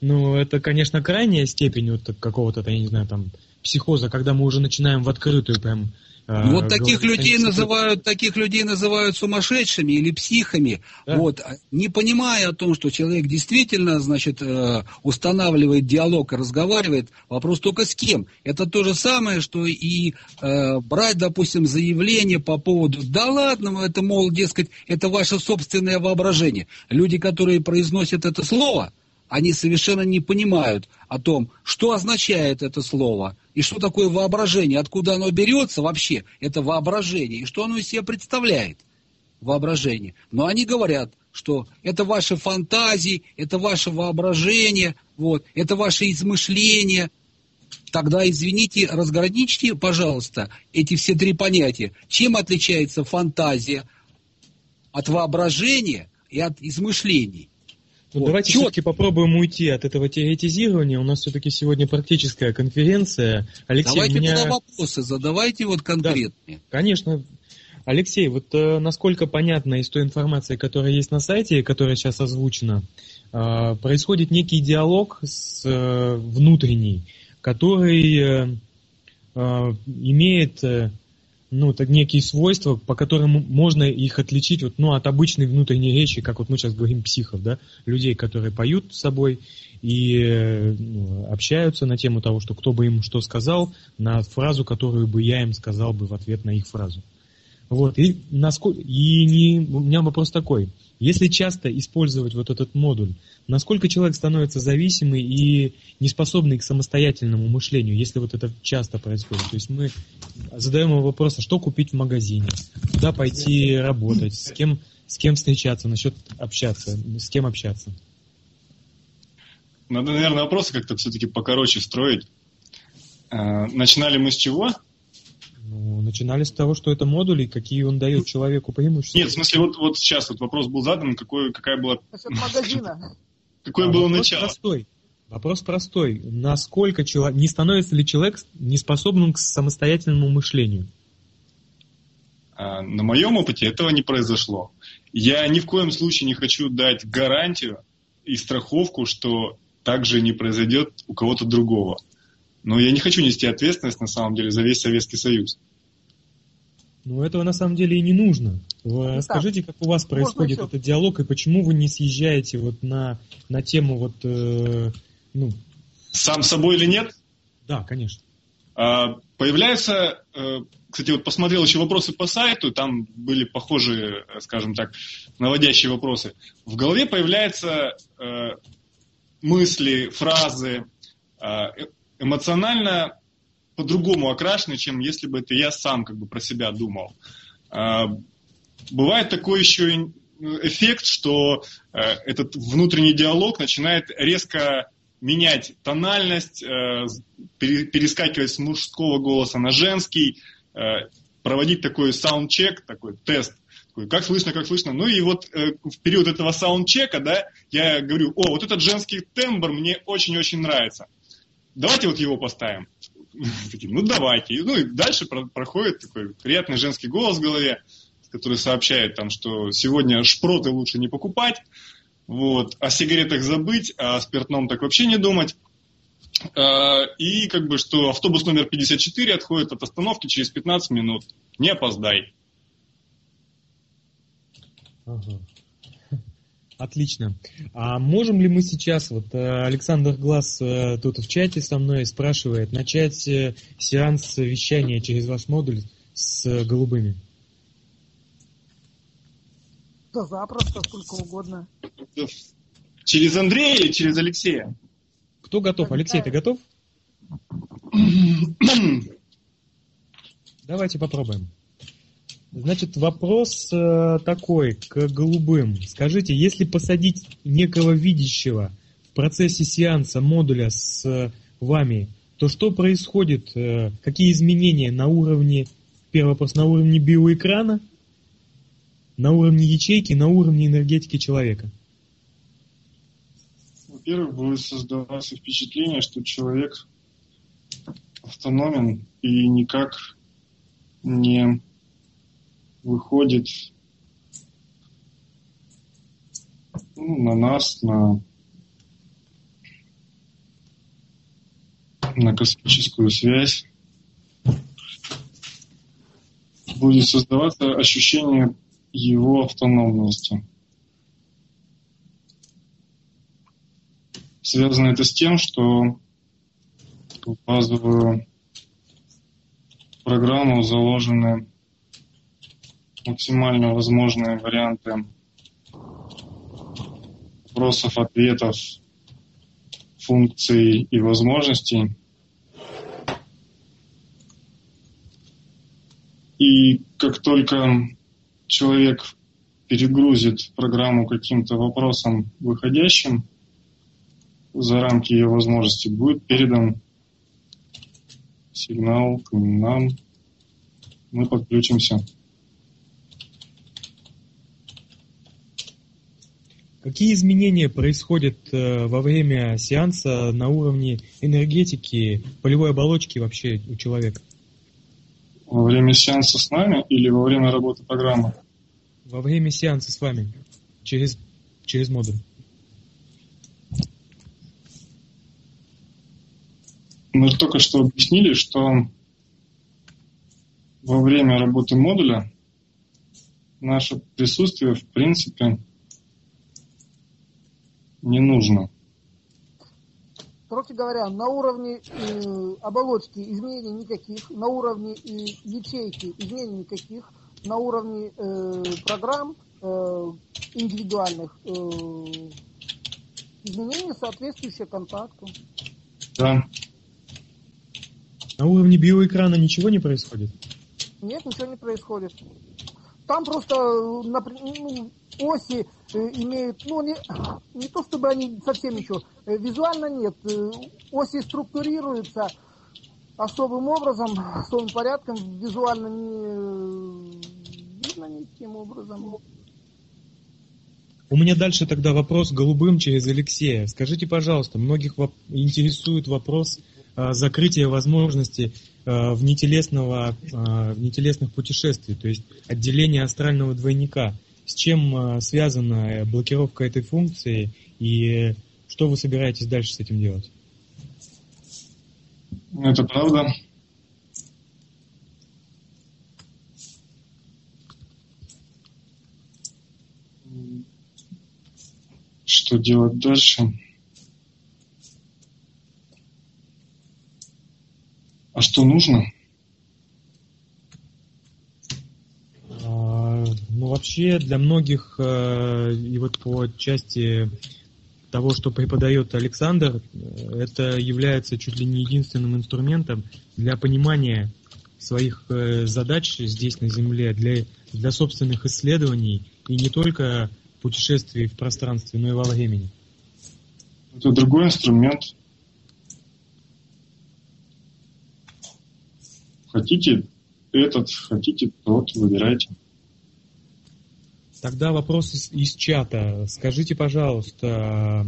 ну это, конечно, крайняя степень вот какого-то, я не знаю, там психоза, когда мы уже начинаем в открытую прям а, вот таких людей называют, таких людей называют сумасшедшими или психами, да. вот, не понимая о том, что человек действительно, значит, э, устанавливает диалог и разговаривает, вопрос только с кем. Это то же самое, что и э, брать, допустим, заявление по поводу, да ладно, это, мол, дескать, это ваше собственное воображение. Люди, которые произносят это слово, они совершенно не понимают о том, что означает это слово, и что такое воображение, откуда оно берется вообще, это воображение, и что оно из себя представляет, воображение. Но они говорят, что это ваши фантазии, это ваше воображение, вот, это ваше измышление. Тогда, извините, разграничьте, пожалуйста, эти все три понятия. Чем отличается фантазия от воображения и от измышлений? Ну, вот. давайте Чет... все-таки попробуем уйти от этого теоретизирования. У нас все-таки сегодня практическая конференция. Алексей, давайте меня... туда вопросы задавайте вот конкретные. Да, конечно. Алексей, вот э, насколько понятно из той информации, которая есть на сайте, которая сейчас озвучена, э, происходит некий диалог с э, внутренний, который э, э, имеет э, ну, так некие свойства, по которым можно их отличить вот, ну, от обычной внутренней речи, как вот мы сейчас говорим психов, да, людей, которые поют с собой и ну, общаются на тему того, что кто бы им что сказал, на фразу, которую бы я им сказал бы в ответ на их фразу. Вот, и, насколько, и не, у меня вопрос такой. Если часто использовать вот этот модуль, насколько человек становится зависимый и неспособный к самостоятельному мышлению, если вот это часто происходит? То есть мы задаем ему вопрос, а что купить в магазине, куда пойти работать, с кем, с кем встречаться, насчет общаться, с кем общаться? Надо, наверное, вопросы как-то все-таки покороче строить. А, начинали мы с чего? Ну, начинали с того, что это модули, какие он дает человеку преимущества. Нет, в смысле, вот, вот сейчас вот вопрос был задан, какой, какая была... Магазина. Какое а было начало? Простой. Вопрос простой. Насколько человек, не становится ли человек неспособным к самостоятельному мышлению? А, на моем опыте этого не произошло. Я ни в коем случае не хочу дать гарантию и страховку, что так же не произойдет у кого-то другого. Но я не хочу нести ответственность, на самом деле, за весь Советский Союз. Ну, этого на самом деле и не нужно. Вы расскажите, как у вас происходит Можно этот диалог, и почему вы не съезжаете вот на, на тему вот, э, ну... Сам собой или нет? Да, конечно. А, появляются, э, кстати, вот посмотрел еще вопросы по сайту, там были похожие, скажем так, наводящие вопросы. В голове появляются э, мысли, фразы, э, эмоционально по-другому окрашены, чем если бы это я сам как бы про себя думал. А, бывает такой еще эффект, что э, этот внутренний диалог начинает резко менять тональность, э, перескакивать с мужского голоса на женский, э, проводить такой саундчек, такой тест, как слышно, как слышно. Ну и вот в период этого саундчека, да, я говорю, о, вот этот женский тембр мне очень-очень нравится давайте вот его поставим. [LAUGHS] Такие, ну давайте. Ну и дальше проходит такой приятный женский голос в голове, который сообщает там, что сегодня шпроты лучше не покупать, вот, о сигаретах забыть, о спиртном так вообще не думать. А, и как бы, что автобус номер 54 отходит от остановки через 15 минут. Не опоздай. Ага. Отлично. А можем ли мы сейчас, вот э, Александр Глаз э, тут в чате со мной спрашивает, начать э, сеанс вещания через ваш модуль с голубыми? Да запросто, сколько угодно. Через Андрея или через Алексея? Кто готов? Алексей, ты готов? [CLEARS THROAT] Давайте попробуем. Значит, вопрос э, такой к голубым. Скажите, если посадить некого видящего в процессе сеанса модуля с э, вами, то что происходит? Э, какие изменения на уровне, первый вопрос, на уровне биоэкрана, на уровне ячейки, на уровне энергетики человека? Во-первых, будет создаваться впечатление, что человек автономен и никак не выходит ну, на нас, на, на космическую связь, будет создаваться ощущение его автономности. Связано это с тем, что базовую программу заложены максимально возможные варианты вопросов, ответов, функций и возможностей. И как только человек перегрузит программу каким-то вопросом выходящим за рамки ее возможностей, будет передан сигнал к нам, мы подключимся. Какие изменения происходят э, во время сеанса на уровне энергетики, полевой оболочки вообще у человека? Во время сеанса с нами или во время работы программы? Во время сеанса с вами. Через, через модуль. Мы только что объяснили, что во время работы модуля наше присутствие, в принципе, не нужно. Короче говоря, на уровне э, оболочки изменений никаких, на уровне э, ячейки изменений никаких, на уровне э, программ э, индивидуальных э, изменения, соответствующие контакту. Да. На уровне биоэкрана ничего не происходит? Нет, ничего не происходит. Там просто э, ну, оси э, имеют, ну, не, не то чтобы они совсем ничего, э, визуально нет. Оси структурируются особым образом, особым порядком, визуально не видно никаким образом. У меня дальше тогда вопрос голубым через Алексея. Скажите, пожалуйста, многих воп- интересует вопрос а, закрытия возможности а, внетелесного, а, внетелесных путешествий, то есть отделение астрального двойника. С чем а, связана блокировка этой функции и что вы собираетесь дальше с этим делать? Это правда. Что делать дальше? А что нужно? А, ну, вообще, для многих, э, и вот по части того, что преподает Александр, э, это является чуть ли не единственным инструментом для понимания своих э, задач здесь на Земле, для, для собственных исследований, и не только путешествий в пространстве, но и во времени. Это другой инструмент. Хотите этот, хотите тот, выбирайте. Тогда вопрос из, из чата. Скажите, пожалуйста, а,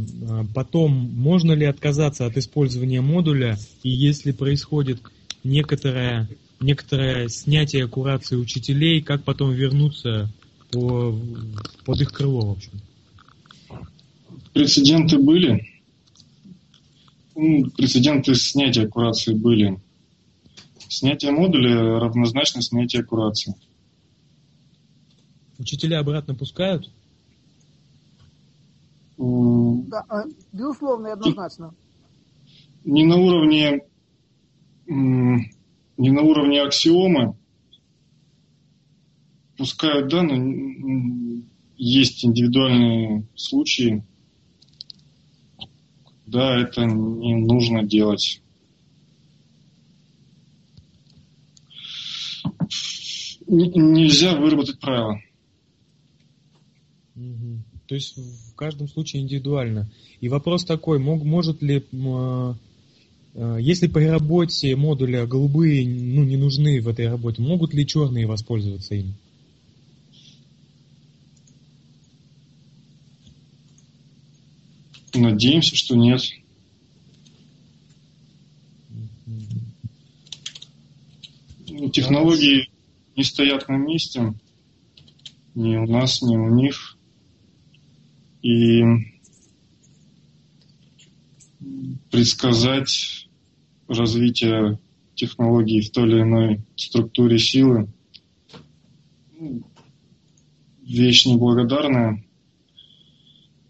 потом можно ли отказаться от использования модуля, и если происходит некоторое, некоторое снятие курации учителей, как потом вернуться по, под их крыло, в общем? Прецеденты были. Ну, прецеденты снятия курации были. Снятие модуля равнозначно снятию курации. Учителя обратно пускают? Да, а, безусловно и однозначно. Не на уровне не на уровне аксиомы пускают, да, но есть индивидуальные случаи, да, это не нужно делать. Нельзя выработать правила. Угу. То есть в каждом случае индивидуально. И вопрос такой, мог, может ли, э, э, если при работе модуля голубые ну, не нужны в этой работе, могут ли черные воспользоваться им? Надеемся, что нет. Ну, технологии не стоят на месте. Ни у нас, ни у них. И предсказать развитие технологий в той или иной структуре силы ну, вещь неблагодарная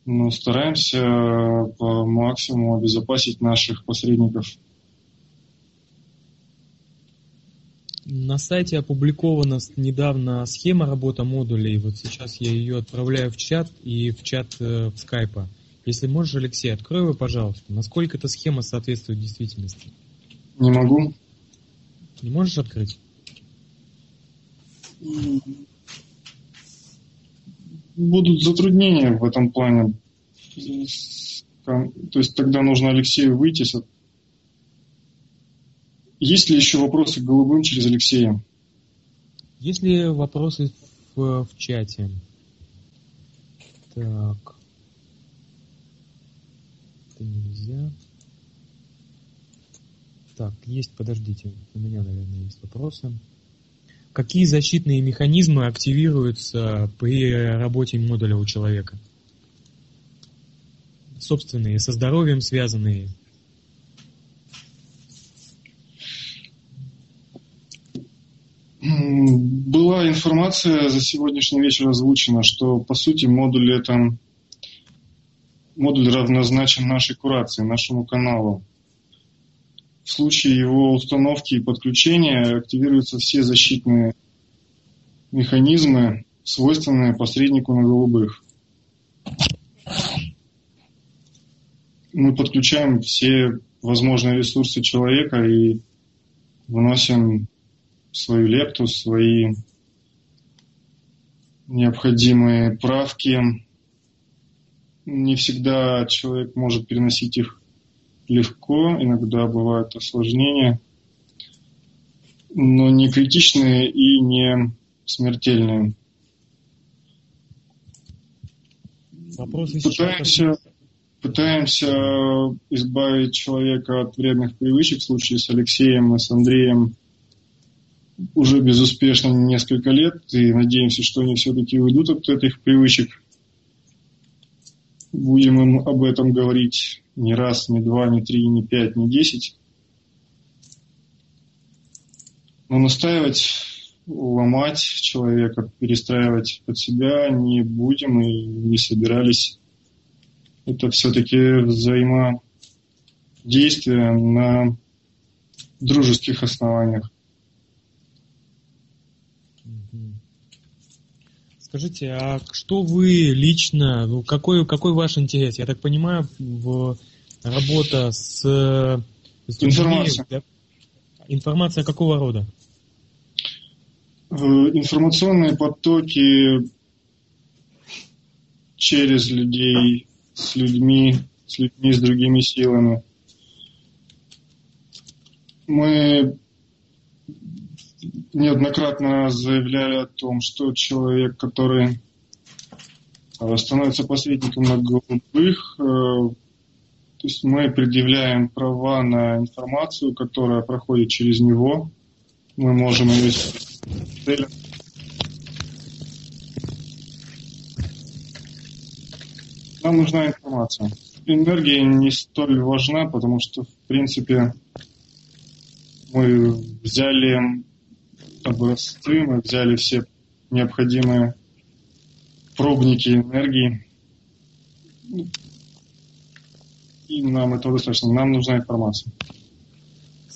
но стараемся по максимуму обезопасить наших посредников. На сайте опубликована недавно схема работы модулей. Вот сейчас я ее отправляю в чат и в чат э, в скайпа. Если можешь, Алексей, открой его, пожалуйста. Насколько эта схема соответствует действительности? Не могу. Не можешь открыть? будут затруднения в этом плане. То есть тогда нужно Алексею выйти. Есть ли еще вопросы к голубым через Алексея? Есть ли вопросы в, в чате? Так. Это нельзя. Так, есть, подождите. У меня, наверное, есть вопросы. какие защитные механизмы активируются при работе модуля у человека? Собственные, со здоровьем связанные. Была информация за сегодняшний вечер озвучена, что по сути модуль это модуль равнозначен нашей курации, нашему каналу. В случае его установки и подключения активируются все защитные механизмы, свойственные посреднику на голубых. Мы подключаем все возможные ресурсы человека и вносим свою лепту, свои необходимые правки. Не всегда человек может переносить их легко, иногда бывают осложнения, но не критичные и не смертельные. Пытаемся, пытаемся избавить человека от вредных привычек. В случае с Алексеем и с Андреем уже безуспешно несколько лет, и надеемся, что они все-таки уйдут от этих привычек. Будем им об этом говорить не раз, не два, не три, не пять, не десять. Но настаивать, ломать человека, перестраивать под себя не будем и не собирались. Это все-таки взаимодействие на дружеских основаниях. Скажите, а что вы лично, ну, какой, какой ваш интерес? Я так понимаю, в работа с, с информация. Да? Информация какого рода? Э, информационные потоки через людей, с людьми, с людьми, с другими силами. Мы неоднократно заявляли о том, что человек, который э, становится посредником на голубых, э, то есть мы предъявляем права на информацию, которая проходит через него. Мы можем ее Нам нужна информация. Энергия не столь важна, потому что, в принципе, мы взяли образцы, мы взяли все необходимые пробники энергии. И нам этого достаточно. Нам нужна информация.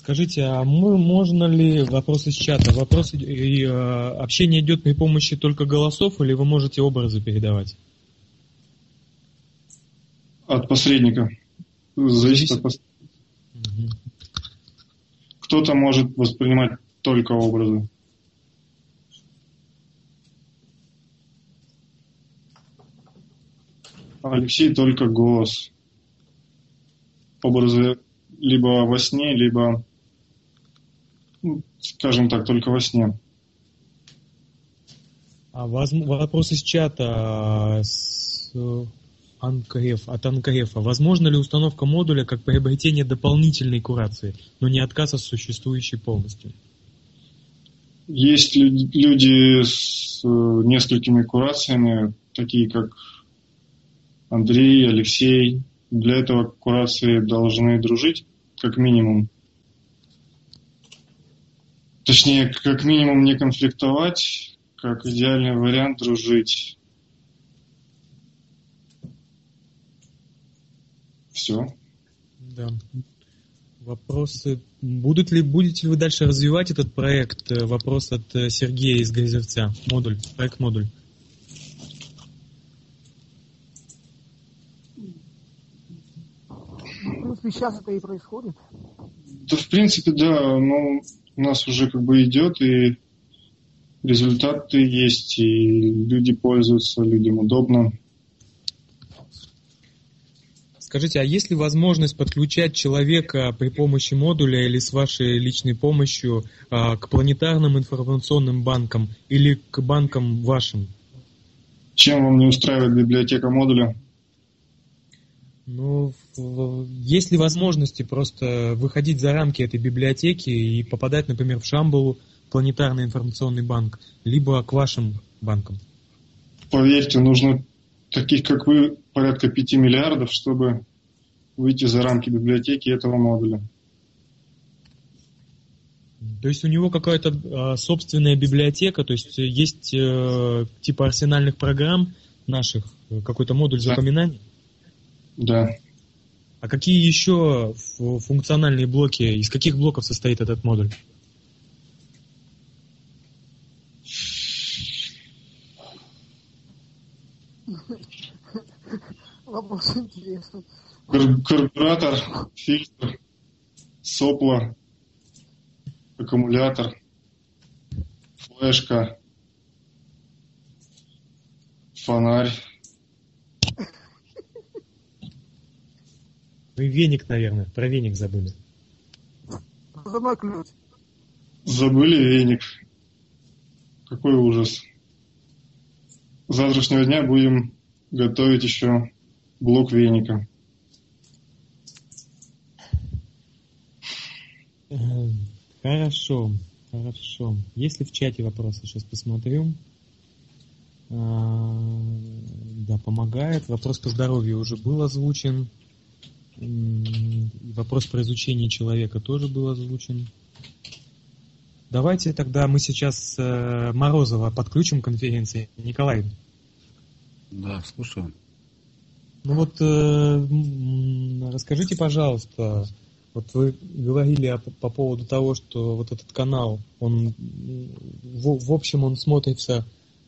Скажите, а мы можно ли вопрос из чата? Вопрос и э, общение идет при помощи только голосов или вы можете образы передавать? От посредника. Зависит от посредника. Угу. Кто-то может воспринимать только образы. Алексей только голос. Образы либо во сне, либо, ну, скажем так, только во сне. А воз... вопрос из чата а, с Анкреф, от Анкрефа. Возможно ли установка модуля как приобретение дополнительной курации, но не отказ от существующей полностью? Есть люди с э, несколькими курациями, такие как Андрей, Алексей. Для этого курации должны дружить, как минимум. Точнее, как минимум не конфликтовать, как идеальный вариант дружить. Все. Да. Вопросы. Будут ли, будете ли вы дальше развивать этот проект? Вопрос от э, Сергея из Грязевца. Модуль, проект модуль. Принципе, сейчас это и происходит. Да, в принципе, да, но у нас уже как бы идет, и результаты есть, и люди пользуются, людям удобно. Скажите, а есть ли возможность подключать человека при помощи модуля или с вашей личной помощью а, к планетарным информационным банкам или к банкам вашим? Чем вам не устраивает библиотека модуля? Ну, есть ли возможности просто выходить за рамки этой библиотеки и попадать, например, в Шамбалу, планетарный информационный банк, либо к вашим банкам? Поверьте, нужно таких, как вы, порядка 5 миллиардов, чтобы выйти за рамки библиотеки этого модуля. То есть у него какая-то э, собственная библиотека, то есть есть э, типа арсенальных программ наших, какой-то модуль запоминания? Да. А какие еще функциональные блоки, из каких блоков состоит этот модуль? Вопрос интересный. Карбюратор, фильтр, сопла, аккумулятор, флешка, фонарь. Вы веник, наверное. Про веник забыли. Замок ключ. Забыли веник. Какой ужас. С завтрашнего дня будем готовить еще блок веника. Хорошо, хорошо. Есть ли в чате вопросы? Сейчас посмотрю. А, да, помогает. Вопрос по здоровью уже был озвучен. Вопрос про изучение человека тоже был озвучен. Давайте тогда мы сейчас э, Морозова подключим к конференции. Николай. Да, слушаю. Ну вот э, расскажите, пожалуйста, вот вы говорили о, по поводу того, что вот этот канал, он в, в общем он смотрится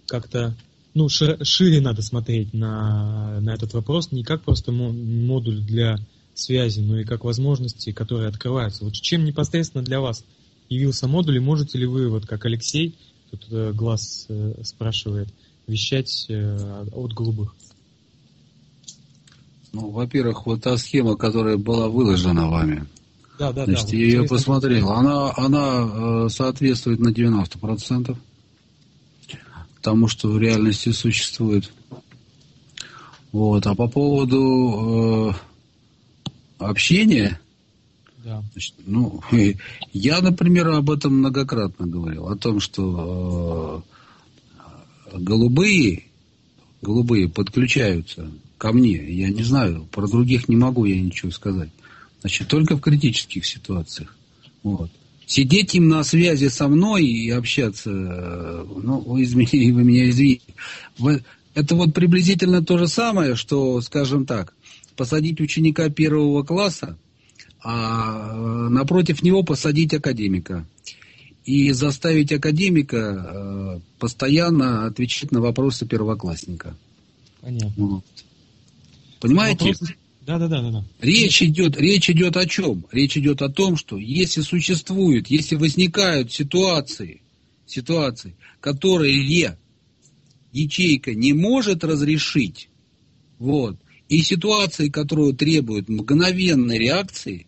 как-то, ну шире, шире надо смотреть на, на этот вопрос, не как просто модуль для связи, но и как возможности, которые открываются. Вот чем непосредственно для вас явился модуль, и можете ли вы, вот как Алексей, тут э, глаз э, спрашивает, вещать э, от голубых? Ну, во-первых, вот та схема, которая была выложена вами, да, да, Значит, да, я ее посмотрел. Она, она соответствует на 90% тому, что в реальности существует. Вот. А по поводу общения, да. значит, ну, я, например, об этом многократно говорил, о том, что э, голубые, голубые подключаются ко мне. Я не знаю, про других не могу я ничего сказать. Значит, только в критических ситуациях. Вот. Сидеть им на связи со мной и общаться, э, ну, вы, извините, [LAUGHS] вы меня извините. Вы, это вот приблизительно то же самое, что, скажем так, посадить ученика первого класса, а э, напротив него посадить академика. И заставить академика э, постоянно отвечать на вопросы первоклассника. Понятно. Вот. Понимаете? Вопросы, да, да, да, да. Речь идет, речь идет о чем? Речь идет о том, что если существуют, если возникают ситуации, ситуации, которые ячейка не может разрешить, вот, и ситуации, которые требуют мгновенной реакции,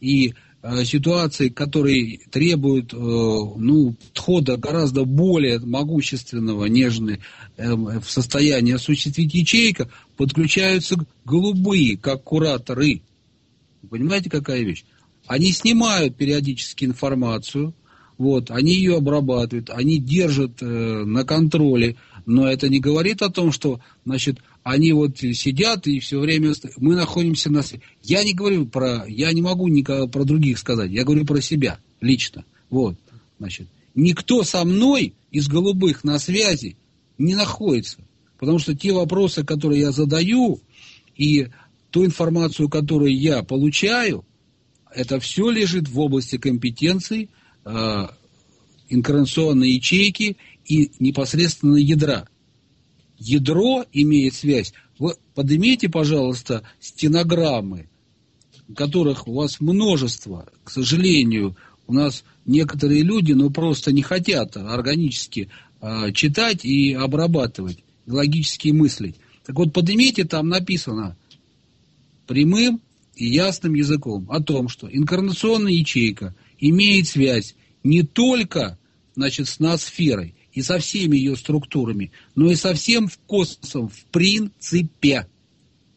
и э, ситуации, которые требуют э, ну, подхода гораздо более могущественного, нежели э, в состоянии осуществить ячейка, подключаются голубые, как кураторы. Понимаете, какая вещь? Они снимают периодически информацию, вот, они ее обрабатывают, они держат э, на контроле, но это не говорит о том, что, значит, они вот сидят и все время мы находимся на я не говорю про я не могу никого про других сказать я говорю про себя лично вот значит никто со мной из голубых на связи не находится Потому что те вопросы, которые я задаю, и ту информацию, которую я получаю, это все лежит в области компетенций э, инкарнационной ячейки и непосредственно ядра. Ядро имеет связь. Вы поднимите, пожалуйста, стенограммы, которых у вас множество. К сожалению, у нас некоторые люди ну, просто не хотят органически э, читать и обрабатывать логически мыслить. Так вот, поднимите, там написано прямым и ясным языком о том, что инкарнационная ячейка имеет связь не только значит, с ноосферой и со всеми ее структурами, но и со всем космосом в принципе.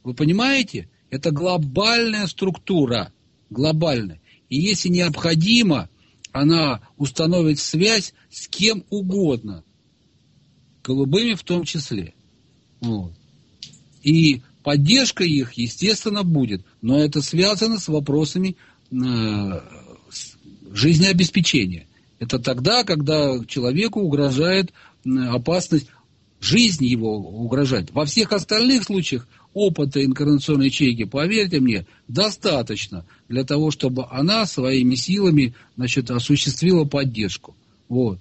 Вы понимаете? Это глобальная структура, глобальная. И если необходимо, она установит связь с кем угодно, голубыми в том числе. Вот. И поддержка их, естественно, будет, но это связано с вопросами э, жизнеобеспечения. Это тогда, когда человеку угрожает опасность, жизни его угрожать. Во всех остальных случаях опыта инкарнационной ячейки, поверьте мне, достаточно для того, чтобы она своими силами значит, осуществила поддержку. Вот.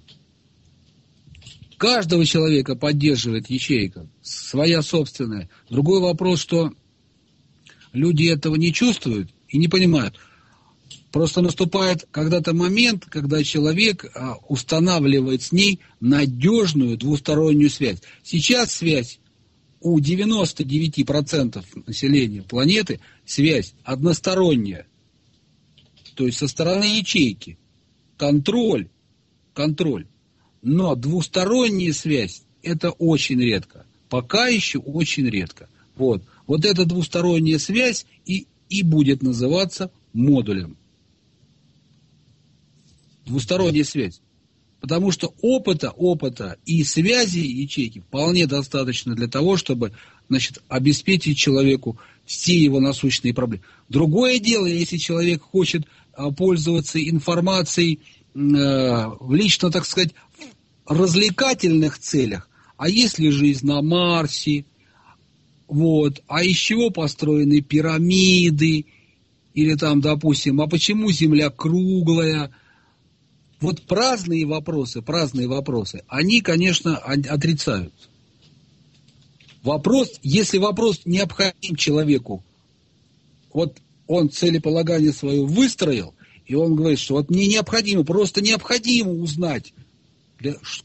Каждого человека поддерживает ячейка, своя собственная. Другой вопрос, что люди этого не чувствуют и не понимают. Просто наступает когда-то момент, когда человек а, устанавливает с ней надежную двустороннюю связь. Сейчас связь у 99% населения планеты связь односторонняя. То есть со стороны ячейки. Контроль. Контроль. Но двусторонняя связь – это очень редко. Пока еще очень редко. Вот, вот эта двусторонняя связь и, и будет называться модулем. Двусторонняя связь. Потому что опыта, опыта и связи ячейки вполне достаточно для того, чтобы значит, обеспечить человеку все его насущные проблемы. Другое дело, если человек хочет а, пользоваться информацией э, в лично, так сказать, развлекательных целях, а если жизнь на Марсе, вот, а из чего построены пирамиды, или там, допустим, а почему Земля круглая, вот праздные вопросы, праздные вопросы, они, конечно, отрицают. Вопрос, если вопрос необходим человеку, вот он целеполагание свое выстроил, и он говорит, что вот мне необходимо, просто необходимо узнать,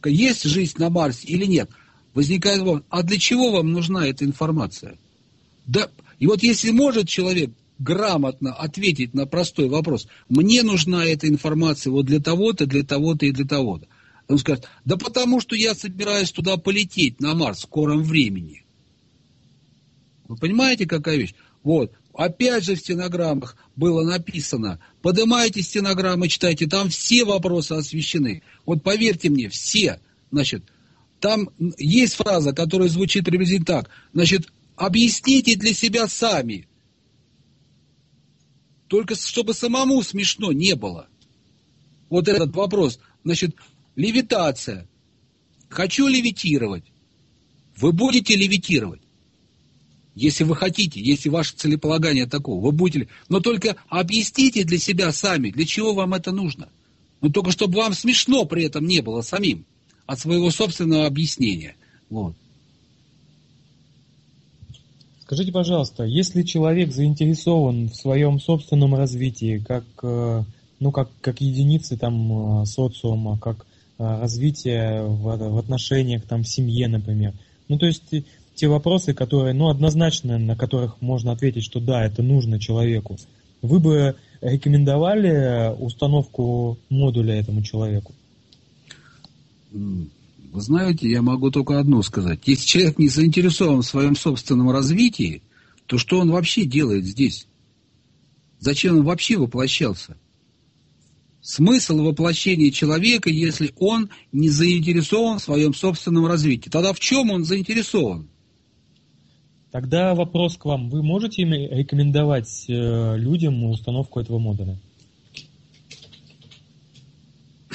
есть жизнь на Марсе или нет, возникает вопрос, а для чего вам нужна эта информация? Да, и вот если может человек грамотно ответить на простой вопрос, мне нужна эта информация вот для того-то, для того-то и для того-то. Он скажет, да потому что я собираюсь туда полететь, на Марс, в скором времени. Вы понимаете, какая вещь? Вот, опять же в стенограммах было написано, поднимайте стенограммы, читайте, там все вопросы освещены. Вот поверьте мне, все, значит, там есть фраза, которая звучит приблизительно так, значит, объясните для себя сами, только чтобы самому смешно не было. Вот этот вопрос, значит, левитация. Хочу левитировать. Вы будете левитировать. Если вы хотите, если ваше целеполагание такого, вы будете... Но только объясните для себя сами, для чего вам это нужно. Но только чтобы вам смешно при этом не было самим от своего собственного объяснения. Вот. Скажите, пожалуйста, если человек заинтересован в своем собственном развитии, как, э, ну, как, как единицы там, э, социума, как э, развитие в, в отношениях там, в семье, например, ну, то есть те вопросы, которые, ну, однозначно, на которых можно ответить, что да, это нужно человеку. Вы бы рекомендовали установку модуля этому человеку? Вы знаете, я могу только одно сказать. Если человек не заинтересован в своем собственном развитии, то что он вообще делает здесь? Зачем он вообще воплощался? Смысл воплощения человека, если он не заинтересован в своем собственном развитии. Тогда в чем он заинтересован? Тогда вопрос к вам. Вы можете рекомендовать э, людям установку этого модуля?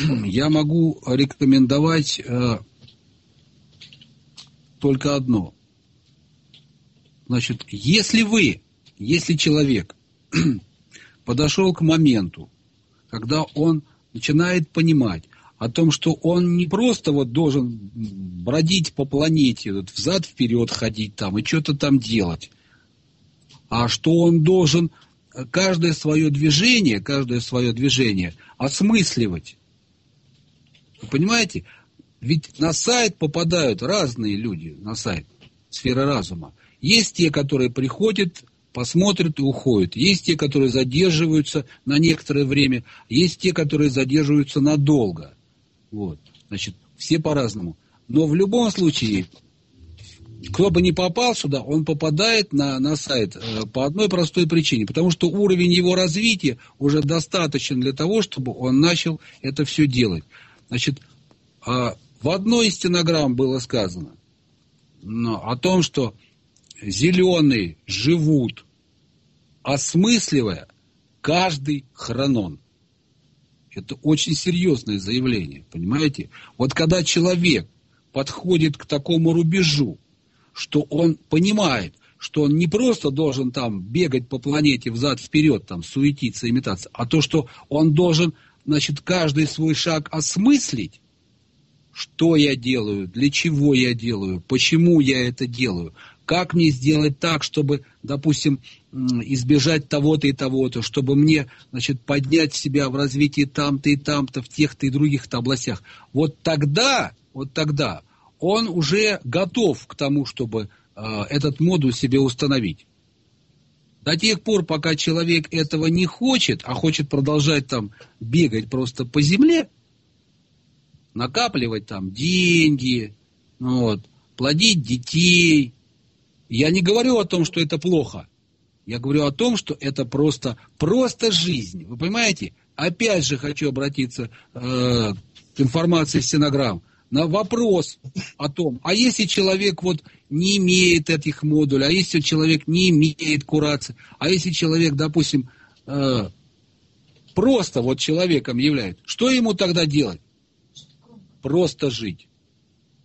[CLEARS THROAT] Я могу рекомендовать э, только одно. Значит, если вы, если человек [CLEARS THROAT] подошел к моменту, когда он начинает понимать, о том, что он не просто вот должен бродить по планете, вот взад-вперед ходить там и что-то там делать, а что он должен каждое свое движение, каждое свое движение осмысливать. Понимаете? Ведь на сайт попадают разные люди, на сайт сферы разума. Есть те, которые приходят, посмотрят и уходят. Есть те, которые задерживаются на некоторое время. Есть те, которые задерживаются надолго. Вот. Значит, все по-разному. Но в любом случае, кто бы не попал сюда, он попадает на, на сайт э, по одной простой причине. Потому что уровень его развития уже достаточен для того, чтобы он начал это все делать. Значит, э, в одной из стенограмм было сказано но, о том, что зеленые живут, осмысливая каждый хронон. Это очень серьезное заявление, понимаете? Вот когда человек подходит к такому рубежу, что он понимает, что он не просто должен там бегать по планете взад-вперед, там суетиться, имитаться, а то, что он должен, значит, каждый свой шаг осмыслить, что я делаю, для чего я делаю, почему я это делаю, как мне сделать так, чтобы, допустим, избежать того-то и того-то, чтобы мне, значит, поднять себя в развитии там-то и там-то, в тех-то и других-то областях. Вот тогда, вот тогда он уже готов к тому, чтобы э, этот модуль себе установить. До тех пор, пока человек этого не хочет, а хочет продолжать там бегать просто по земле, накапливать там деньги, вот, плодить детей. Я не говорю о том, что это плохо. Я говорю о том, что это просто, просто жизнь. Вы понимаете? Опять же хочу обратиться э, к информации стенограмм на вопрос о том, а если человек вот не имеет этих модулей, а если человек не имеет курации, а если человек, допустим, э, просто вот человеком является, что ему тогда делать? Просто жить.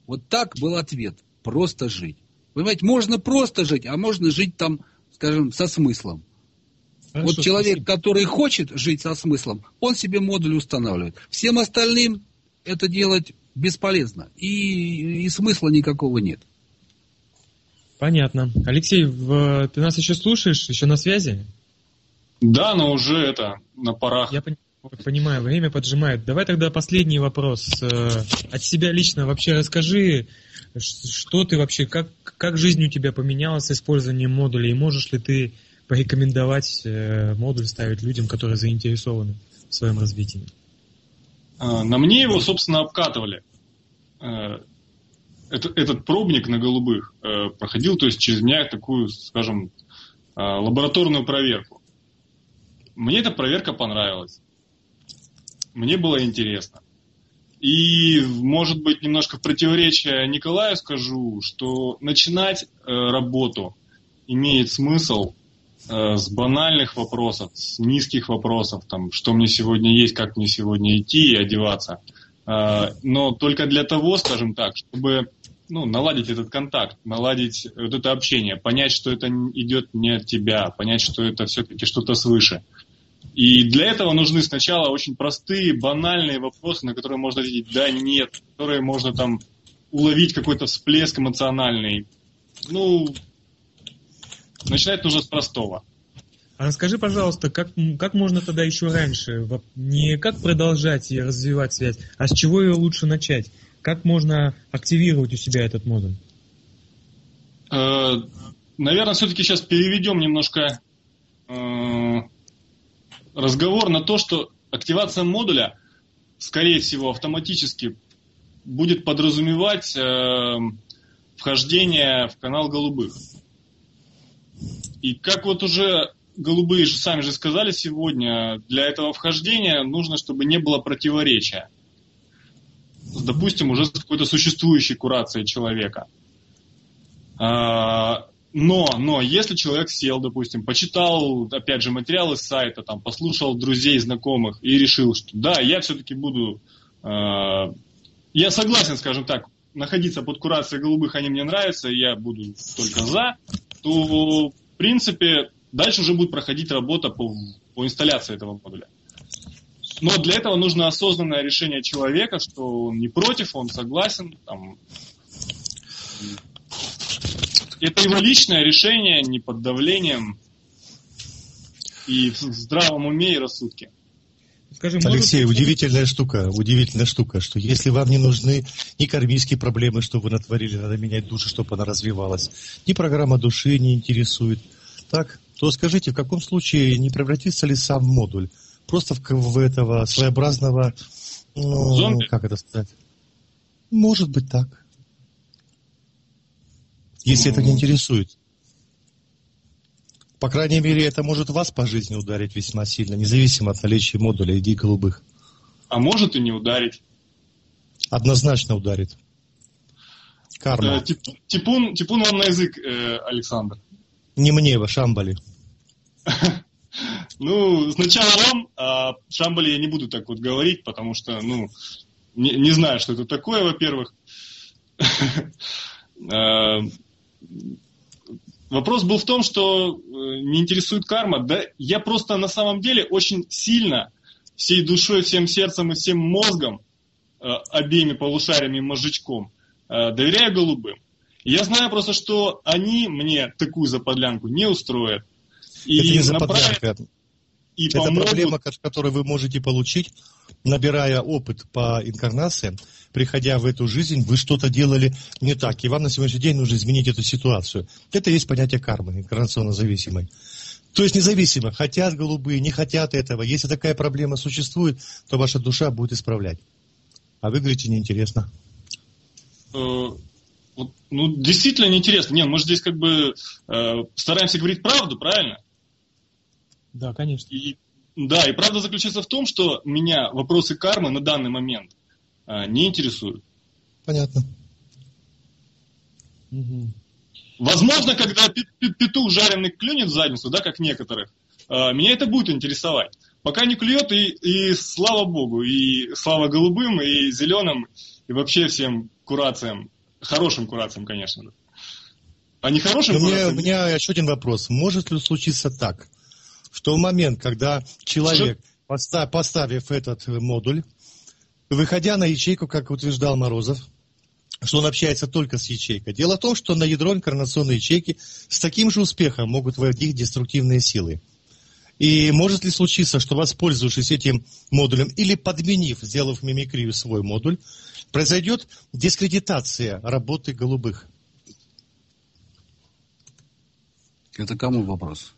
Вот так был ответ. Просто жить. Понимаете, можно просто жить, а можно жить там, скажем, со смыслом. Хорошо, вот человек, спасибо. который хочет жить со смыслом, он себе модуль устанавливает. Всем остальным это делать бесполезно. И, и смысла никакого нет. Понятно. Алексей, в, ты нас еще слушаешь? Еще на связи? Да, но уже это, на парах. Я понимаю, время поджимает. Давай тогда последний вопрос. Э, от себя лично вообще расскажи, что ты вообще, как, как жизнь у тебя поменялась с использованием модулей, и можешь ли ты порекомендовать э, модуль ставить людям, которые заинтересованы в своем развитии? А, на мне его, собственно, обкатывали. Э, этот, этот пробник на голубых э, проходил, то есть через меня такую, скажем, э, лабораторную проверку. Мне эта проверка понравилась. Мне было интересно. И, может быть, немножко в противоречие Николаю скажу, что начинать работу имеет смысл с банальных вопросов, с низких вопросов, там, что мне сегодня есть, как мне сегодня идти и одеваться. Э, но только для того, скажем так, чтобы ну, наладить этот контакт, наладить вот это общение, понять, что это идет не от тебя, понять, что это все-таки что-то свыше. И для этого нужны сначала очень простые, банальные вопросы, на которые можно ответить «да», «нет», которые можно там уловить какой-то всплеск эмоциональный. Ну, Начинать нужно с простого. А расскажи, пожалуйста, как, как можно тогда еще раньше, не как продолжать и развивать связь, а с чего ее лучше начать? Как можно активировать у себя этот модуль? Э, наверное, все-таки сейчас переведем немножко э, разговор на то, что активация модуля, скорее всего, автоматически будет подразумевать э, вхождение в канал голубых. И как вот уже голубые же сами же сказали сегодня, для этого вхождения нужно, чтобы не было противоречия. Допустим, уже с какой-то существующей курацией человека. А, но, но, если человек сел, допустим, почитал, опять же, материалы с сайта, там, послушал друзей, знакомых и решил, что да, я все-таки буду, э, я согласен, скажем так, находиться под курацией голубых, они мне нравятся, я буду только за, то в принципе, дальше уже будет проходить работа по, по инсталляции этого модуля. Но для этого нужно осознанное решение человека, что он не против, он согласен. Там. Это его личное решение, не под давлением и в здравом уме и рассудке. Скажи, Алексей, может... удивительная штука, удивительная штука, что если вам не нужны ни кармические проблемы, что вы натворили, надо менять душу, чтобы она развивалась, ни программа души не интересует, так, то скажите, в каком случае не превратится ли сам модуль просто в, в этого своеобразного, ну, Зомби? как это сказать? Может быть так. если это не интересует. По крайней мере, это может вас по жизни ударить весьма сильно, независимо от наличия модуля иди голубых. А может и не ударить. Однозначно ударит. Карма. Э, тип, типун, типун вам на язык, э, Александр. Не мне, вы Шамбали. [LAUGHS] Ну, сначала вам, а Шамбали я не буду так вот говорить, потому что, ну, не, не знаю, что это такое, во-первых. [LAUGHS] Э, вопрос был в том, что э, не интересует карма. Да я просто на самом деле очень сильно, всей душой, всем сердцем и всем мозгом, э, обеими полушариями и мозжечком, доверяю голубым. Я знаю просто, что они мне такую заподлянку не устроят. И это не заподлянка. И это помогут... проблема, которую вы можете получить, набирая опыт по инкарнациям, приходя в эту жизнь, вы что-то делали не так, и вам на сегодняшний день нужно изменить эту ситуацию. Это есть понятие кармы, инкарнационно зависимой. То есть независимо, хотят голубые, не хотят этого. Если такая проблема существует, то ваша душа будет исправлять. А вы говорите, неинтересно. Э, ну, действительно неинтересно. Нет, мы же здесь как бы э, стараемся говорить правду, правильно? Да, конечно. И, да, и правда заключается в том, что меня вопросы кармы на данный момент не интересуют. Понятно. Угу. Возможно, когда петух жареный клюнет в задницу, да, как некоторых, а, меня это будет интересовать. Пока не клюет, и, и слава богу, и слава голубым, и зеленым, и вообще всем курациям. Хорошим курациям, конечно. А не хорошим у меня, у меня еще один вопрос. Может ли случиться так, в тот момент, когда человек, Что? поставив этот модуль, выходя на ячейку, как утверждал Морозов, что он общается только с ячейкой. Дело в том, что на ядро инкарнационной ячейки с таким же успехом могут войти деструктивные силы. И может ли случиться, что воспользовавшись этим модулем или подменив, сделав мимикрию свой модуль, произойдет дискредитация работы голубых? Это кому вопрос?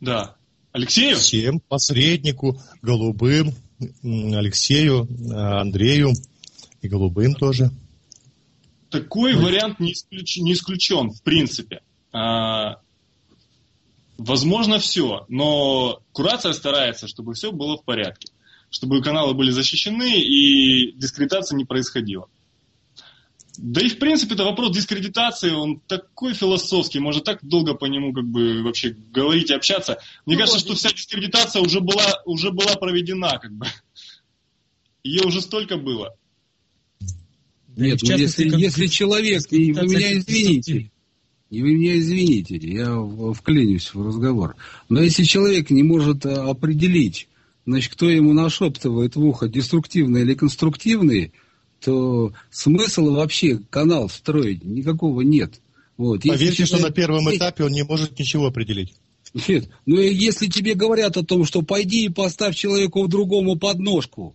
Да. Алексею? Всем, посреднику, голубым, Алексею, Андрею и голубым тоже. Такой вариант не, исключ, не исключен, в принципе. А, возможно, все, но курация старается, чтобы все было в порядке, чтобы каналы были защищены и дискредитация не происходила. Да и в принципе это вопрос дискредитации, он такой философский, можно так долго по нему как бы вообще говорить и общаться. Мне ну, кажется, что вся дискредитация уже была, уже была проведена, как бы. Ее уже столько было. Нет, ну, если, если человек, и вы меня извините, и вы меня извините, я вклинюсь в разговор, но если человек не может э, определить, значит, кто ему нашептывает в ухо, деструктивный или конструктивный, то смысла вообще канал строить никакого нет. Вот. Поверьте, что на первом этапе он не может ничего определить. Нет, ну если тебе говорят о том, что пойди и поставь человеку другому подножку,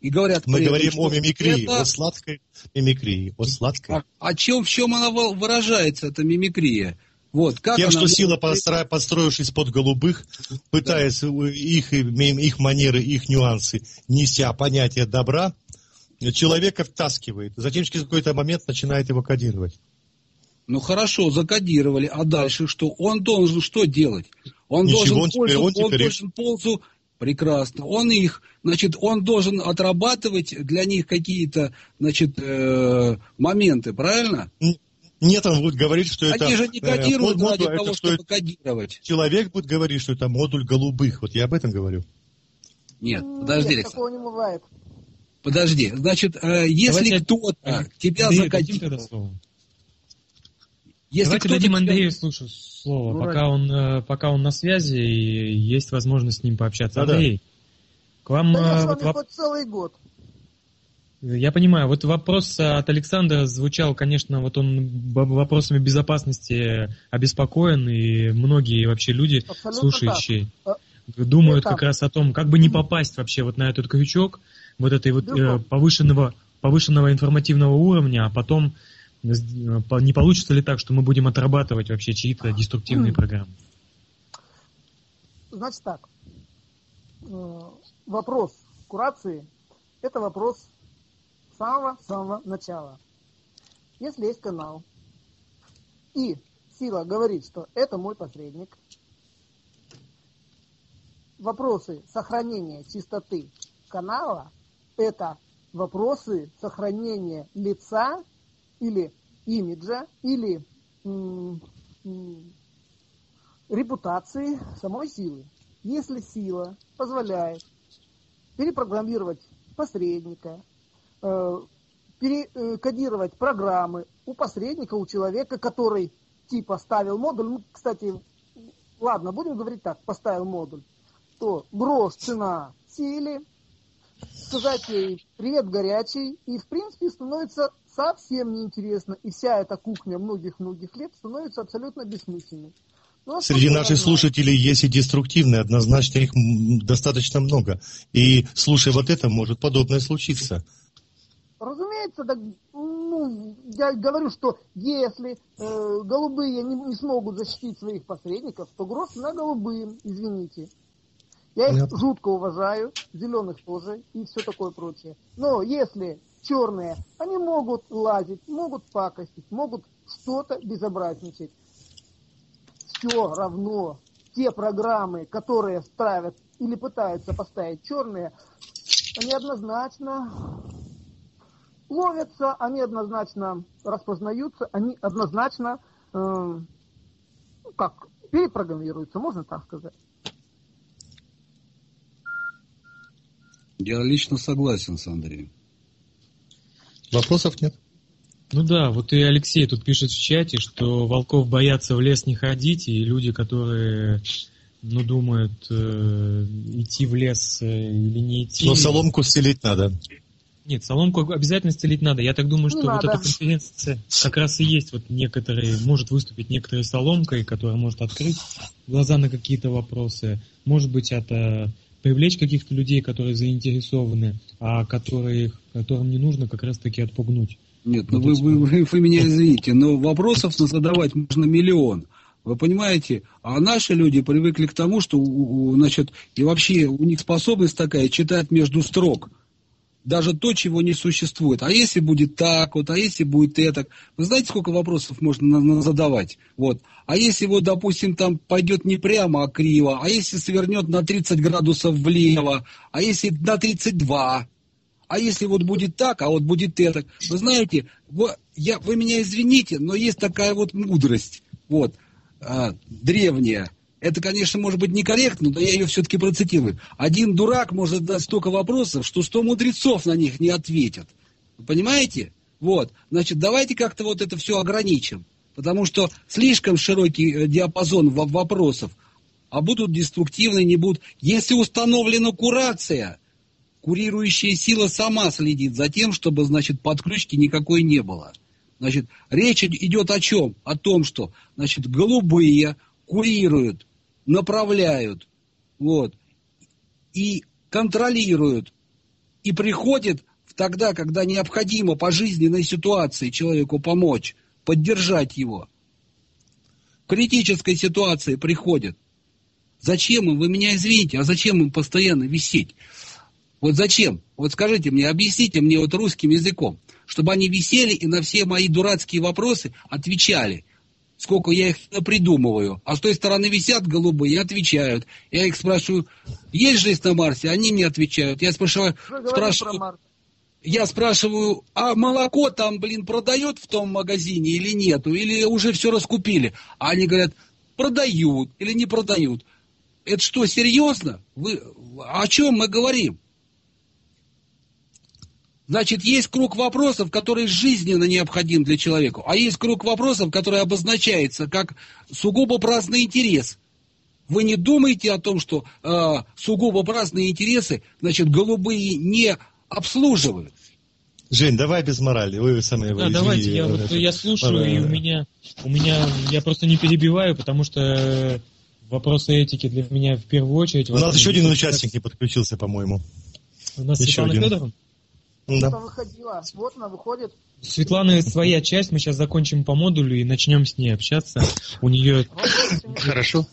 и говорят... Мы говорим о мимикрии, это... о сладкой мимикрии, о сладкой. А, о чем, в чем она выражается, эта мимикрия? Вот, как Тем, что сила, постро... построившись под голубых, пытаясь да. их, их манеры, их нюансы, неся понятие добра, человека втаскивает, затем через какой-то момент начинает его кодировать. Ну хорошо, закодировали, а дальше что? Он должен что делать? Он Ничего, должен, он пользу, он, он должен пользу, прекрасно, он их, значит, он должен отрабатывать для них какие-то, значит, э, моменты, правильно? Нет, он будет говорить, что Они это... Они же не кодируют э, ради того, это, чтобы это, кодировать. Человек будет говорить, что это модуль голубых. Вот я об этом говорю. Нет, подожди, Нет, такого не бывает. Подожди, значит, э, если кто-то тебя закодировал... Если Давайте дадим тебя... Андрею слушать слово, ну, пока, он, э, пока он на связи и есть возможность с ним пообщаться. Да, Андрей, к вам... Да я с вами вот, целый год. Я понимаю, вот вопрос от Александра звучал, конечно, вот он вопросами безопасности обеспокоен, и многие вообще люди, Абсолютно слушающие, так. думают как раз о том, как бы не попасть вообще вот на этот крючок, вот этой вот э, повышенного, повышенного информативного уровня, а потом э, не получится ли так, что мы будем отрабатывать вообще чьи-то деструктивные программы? Значит так, э, вопрос курации – это вопрос самого-самого начала. Если есть канал, И сила говорит, что это мой посредник. Вопросы сохранения чистоты канала – это вопросы сохранения лица или имиджа, или репутации самой силы. Если сила позволяет перепрограммировать посредника, э, перекодировать программы у посредника, у человека, который типа ставил модуль, ну, кстати, ладно, будем говорить так, поставил модуль, то грош цена силе, сказать ей привет горячий, и в принципе становится совсем неинтересно, и вся эта кухня многих-многих лет становится абсолютно бессмысленной. Ну, а Среди наших слушателей есть и деструктивные, однозначно их достаточно много. И слушая вот это, может подобное случиться. Разумеется, да, ну, я говорю, что если э, голубые не, не смогут защитить своих посредников, то гроз на голубым, извините. Я их Понятно. жутко уважаю, зеленых тоже и все такое прочее. Но если черные, они могут лазить, могут пакостить, могут что-то безобразничать. Все равно те программы, которые ставят или пытаются поставить черные, они однозначно ловятся, они однозначно распознаются, они однозначно, э, как, перепрограммируются, можно так сказать. Я лично согласен с Андреем. Вопросов нет? Ну да, вот и Алексей тут пишет в чате, что волков боятся в лес не ходить, и люди, которые ну, думают, э, идти в лес э, или не идти. Но соломку стелить надо. Нет, соломку обязательно стелить надо. Я так думаю, что не вот надо. эта конференция как раз и есть вот некоторые, может выступить некоторой соломкой, которая может открыть глаза на какие-то вопросы. Может быть, это привлечь каких-то людей, которые заинтересованы, а которые, которым не нужно как раз-таки отпугнуть. Нет, ну вы, вы, вы, вы меня извините, но вопросов задавать можно миллион. Вы понимаете, а наши люди привыкли к тому, что, значит, и вообще у них способность такая читать между строк даже то, чего не существует. А если будет так, вот, а если будет это? Вы знаете, сколько вопросов можно задавать? Вот. А если вот, допустим, там пойдет не прямо, а криво, а если свернет на 30 градусов влево, а если на 32, а если вот будет так, а вот будет это? Вы знаете, вы, я, вы меня извините, но есть такая вот мудрость, вот, а, древняя, это, конечно, может быть некорректно, но я ее все-таки процитирую. Один дурак может дать столько вопросов, что сто мудрецов на них не ответят. Понимаете? Вот. Значит, давайте как-то вот это все ограничим. Потому что слишком широкий э, диапазон вопросов, а будут деструктивны, не будут. Если установлена курация, курирующая сила сама следит за тем, чтобы, значит, подключки никакой не было. Значит, речь идет о чем? О том, что, значит, голубые курируют, направляют, вот, и контролируют, и приходят тогда, когда необходимо по жизненной ситуации человеку помочь, поддержать его. В критической ситуации приходят. Зачем им, вы меня извините, а зачем им постоянно висеть? Вот зачем? Вот скажите мне, объясните мне вот русским языком, чтобы они висели и на все мои дурацкие вопросы отвечали – сколько я их придумываю. А с той стороны висят голубые и отвечают. Я их спрашиваю, есть жизнь на Марсе? Они мне отвечают. Я спрашиваю, спрашиваю, я спрашиваю, а молоко там, блин, продают в том магазине или нету? Или уже все раскупили? А они говорят, продают или не продают. Это что, серьезно? Вы, о чем мы говорим? Значит, есть круг вопросов, который жизненно необходим для человека, а есть круг вопросов, который обозначается как сугубо праздный интерес. Вы не думаете о том, что э, сугубо праздные интересы, значит, голубые не обслуживают? Жень, давай без морали. Вы самые Да, давайте, я, вот, я слушаю, и у меня, у меня, я просто не перебиваю, потому что вопросы этики для меня в первую очередь. У нас еще один участник не подключился, по-моему. У нас еще Светлана один. Федоровна? Да. выходила. Вот она выходит. Светлана своя часть, мы сейчас закончим по модулю и начнем с ней общаться. У нее... Хорошо.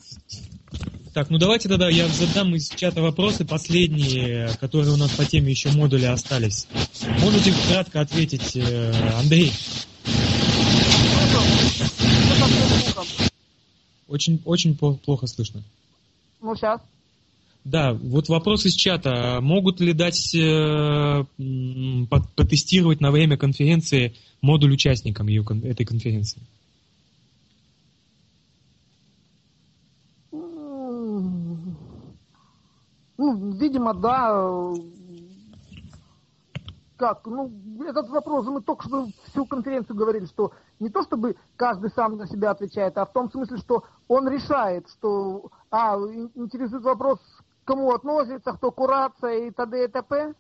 Так, ну давайте тогда я задам из чата вопросы, последние, которые у нас по теме еще модуля остались. Можете кратко ответить, э, Андрей? Очень, очень плохо слышно. Ну, сейчас. Да, вот вопрос из чата. Могут ли дать э, потестировать на время конференции модуль участникам ее, этой конференции? Ну, видимо, да. Как? Ну, этот вопрос, мы только что всю конференцию говорили, что не то чтобы каждый сам на себя отвечает, а в том смысле, что он решает, что, а, интересует вопрос, кому относится, кто курация и т.д. и т.п.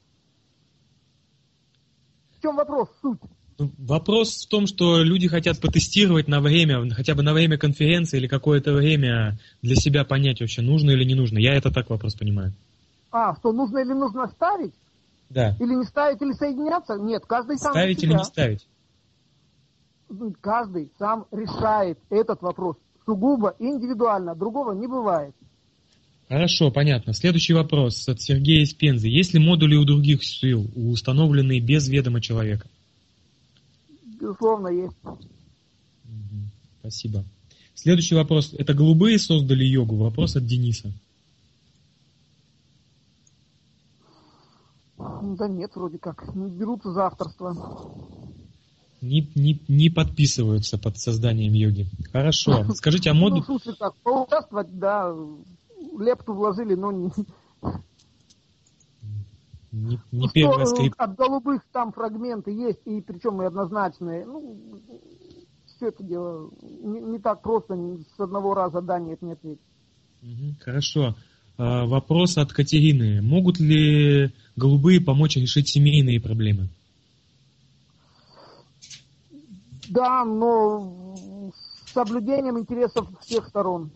В чем вопрос, суть? Ну, вопрос в том, что люди хотят потестировать на время, хотя бы на время конференции или какое-то время для себя понять вообще, нужно или не нужно. Я это так вопрос понимаю. А, что нужно или нужно ставить? Да. Или не ставить, или соединяться? Нет, каждый сам Ставить или не ставить? Каждый сам решает этот вопрос. Сугубо индивидуально. Другого не бывает. Хорошо, понятно. Следующий вопрос от Сергея из Пензы. Есть ли модули у других сил, установленные без ведома человека? Безусловно, есть. Спасибо. Следующий вопрос. Это голубые создали йогу? Вопрос от Дениса. Да нет, вроде как. Не берутся за авторство. Не, не, не подписываются под созданием йоги. Хорошо. [LAUGHS] Скажите, а модуль... Ну, смысле так, поучаствовать, да, лепту вложили, но не... Не, не первый раз скрип... От голубых там фрагменты есть, и причем и однозначные. Ну, все это дело не, не так просто с одного раза да, нет, нет, нет. Хорошо. А, вопрос от Катерины. Могут ли голубые помочь решить семейные проблемы? Да, но с соблюдением интересов всех сторон.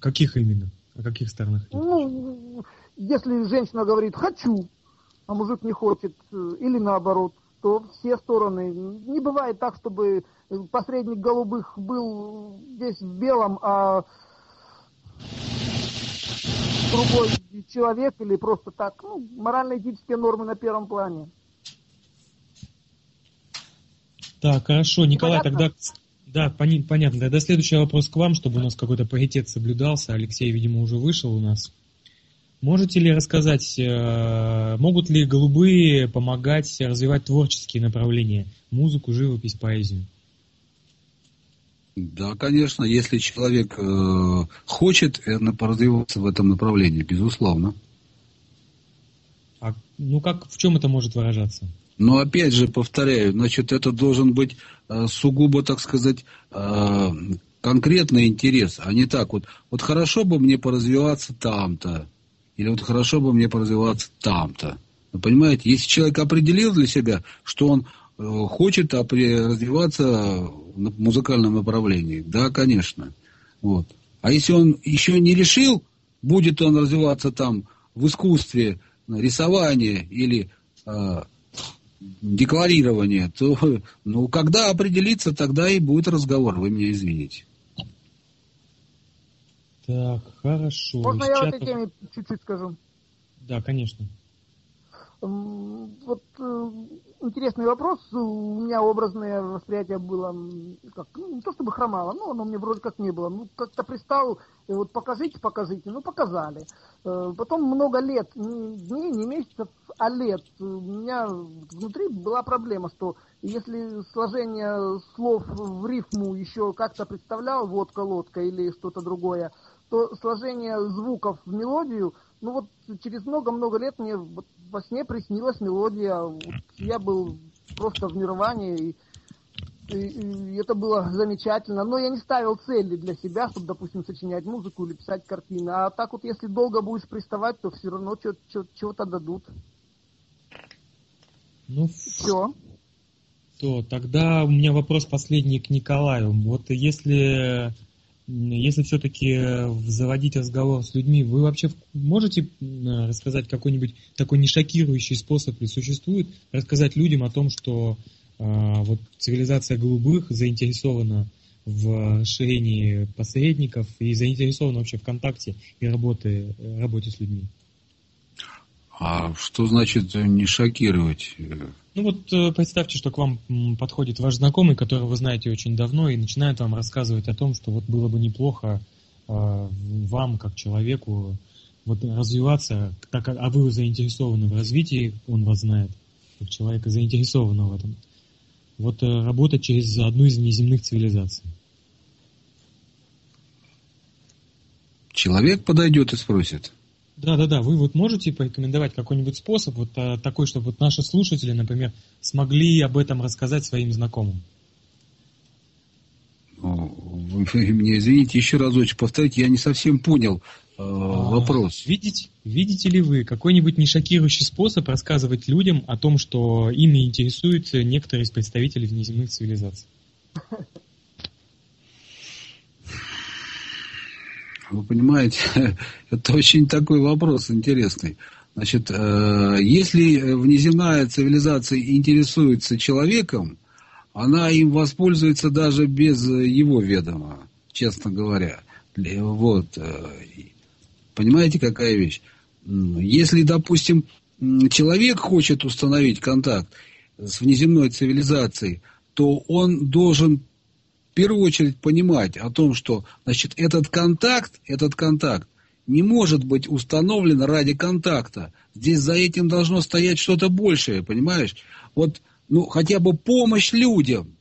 Каких именно? О каких сторонах? Ну, если женщина говорит «хочу», а мужик не хочет, или наоборот, то все стороны. Не бывает так, чтобы посредник голубых был весь в белом, а другой человек или просто так, ну, морально-этические нормы на первом плане. Так, хорошо, Николай, Понятно? тогда да, понятно. Тогда следующий вопрос к вам, чтобы у нас какой-то паритет соблюдался. Алексей, видимо, уже вышел у нас. Можете ли рассказать, э, могут ли голубые помогать развивать творческие направления? Музыку, живопись, поэзию? Да, конечно, если человек э, хочет э, развиваться в этом направлении, безусловно. А, ну как, в чем это может выражаться? Но опять же, повторяю, значит, это должен быть э, сугубо, так сказать, э, конкретный интерес, а не так вот, вот хорошо бы мне поразвиваться там-то, или вот хорошо бы мне поразвиваться там-то. Вы понимаете, если человек определил для себя, что он э, хочет развиваться в музыкальном направлении, да, конечно. Вот. А если он еще не решил, будет он развиваться там в искусстве, рисования или декларирование, то ну, когда определиться, тогда и будет разговор, вы меня извините. Так, хорошо. Можно я в этой теме чуть-чуть скажу? Да, конечно. Вот э, интересный вопрос. У меня образное восприятие было, как, ну, не то чтобы хромало, но оно мне вроде как не было. Ну, как-то пристал, и вот покажите, покажите. Ну, показали. Э, потом много лет, не дней, не месяцев, а лет. У меня внутри была проблема, что если сложение слов в рифму еще как-то представлял, водка, лодка или что-то другое, то сложение звуков в мелодию, ну вот через много-много лет мне вот во сне приснилась мелодия. Я был просто в нирване, и, и, и это было замечательно. Но я не ставил цели для себя, чтобы, допустим, сочинять музыку или писать картины. А так вот, если долго будешь приставать, то все равно чего-то дадут. Ну, все. То, тогда у меня вопрос последний к Николаю. Вот если если все-таки э, заводить разговор с людьми, вы вообще можете рассказать какой-нибудь такой не шокирующий способ ли существует, рассказать людям о том, что э, вот цивилизация голубых заинтересована в расширении посредников и заинтересована вообще в контакте и работе, работе с людьми? А что значит не шокировать? Ну вот э, представьте, что к вам подходит ваш знакомый, которого вы знаете очень давно, и начинает вам рассказывать о том, что вот было бы неплохо э, вам, как человеку, вот развиваться, так как, а вы заинтересованы в развитии, он вас знает, как человека заинтересованного в этом. Вот э, работать через одну из неземных цивилизаций. Человек подойдет и спросит. Да, да, да. Вы вот можете порекомендовать какой-нибудь способ, вот а, такой, чтобы вот наши слушатели, например, смогли об этом рассказать своим знакомым? Вы [LAUGHS] мне извините, еще разочек повторите, я не совсем понял э, а, вопрос. Видите, видите ли вы какой-нибудь не шокирующий способ рассказывать людям о том, что ими интересуют некоторые из представителей внеземных цивилизаций? [LAUGHS] Вы понимаете, [LAUGHS] это очень такой вопрос интересный. Значит, э, если внеземная цивилизация интересуется человеком, она им воспользуется даже без его ведома, честно говоря. Вот. Э, понимаете, какая вещь? Если, допустим, человек хочет установить контакт с внеземной цивилизацией, то он должен в первую очередь понимать о том, что значит, этот контакт, этот контакт не может быть установлен ради контакта. Здесь за этим должно стоять что-то большее, понимаешь? Вот, ну, хотя бы помощь людям,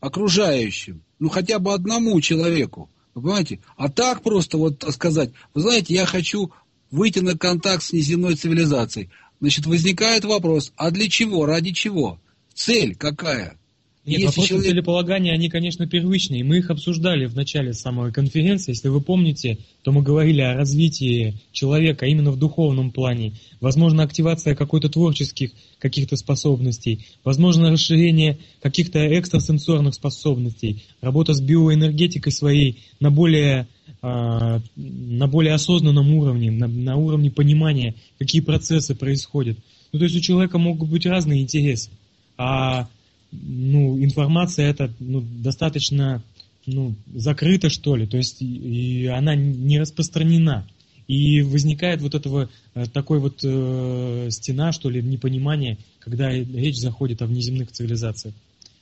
окружающим, ну, хотя бы одному человеку, вы понимаете? А так просто вот сказать, вы знаете, я хочу выйти на контакт с неземной цивилизацией. Значит, возникает вопрос, а для чего, ради чего? Цель какая? Нет, Если вопросы человек... целеполагания, они, конечно, первичные. Мы их обсуждали в начале самой конференции. Если вы помните, то мы говорили о развитии человека именно в духовном плане. Возможно, активация какой-то творческих каких-то способностей. Возможно, расширение каких-то экстрасенсорных способностей. Работа с биоэнергетикой своей на более, э, на более осознанном уровне, на, на уровне понимания, какие процессы происходят. Ну, то есть у человека могут быть разные интересы. А ну, информация эта ну, достаточно ну, закрыта, что ли, то есть и она не распространена. И возникает вот этого э, такой вот э, стена, что ли, непонимание, когда речь заходит о внеземных цивилизациях.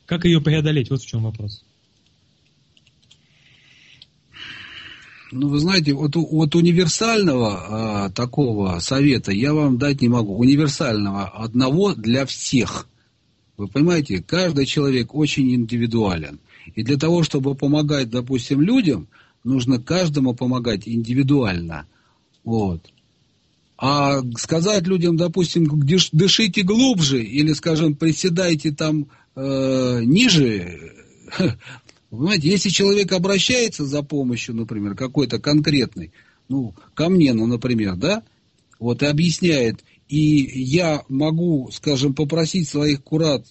Как ее преодолеть? Вот в чем вопрос. Ну, вы знаете, вот, вот универсального а, такого совета я вам дать не могу. Универсального одного для всех. Вы понимаете, каждый человек очень индивидуален. И для того, чтобы помогать, допустим, людям, нужно каждому помогать индивидуально. Вот. А сказать людям, допустим, дышите глубже или, скажем, приседайте там э, ниже, [LAUGHS] понимаете, если человек обращается за помощью, например, какой-то конкретной, ну, ко мне, ну, например, да, вот, и объясняет, и я могу, скажем, попросить своих курат,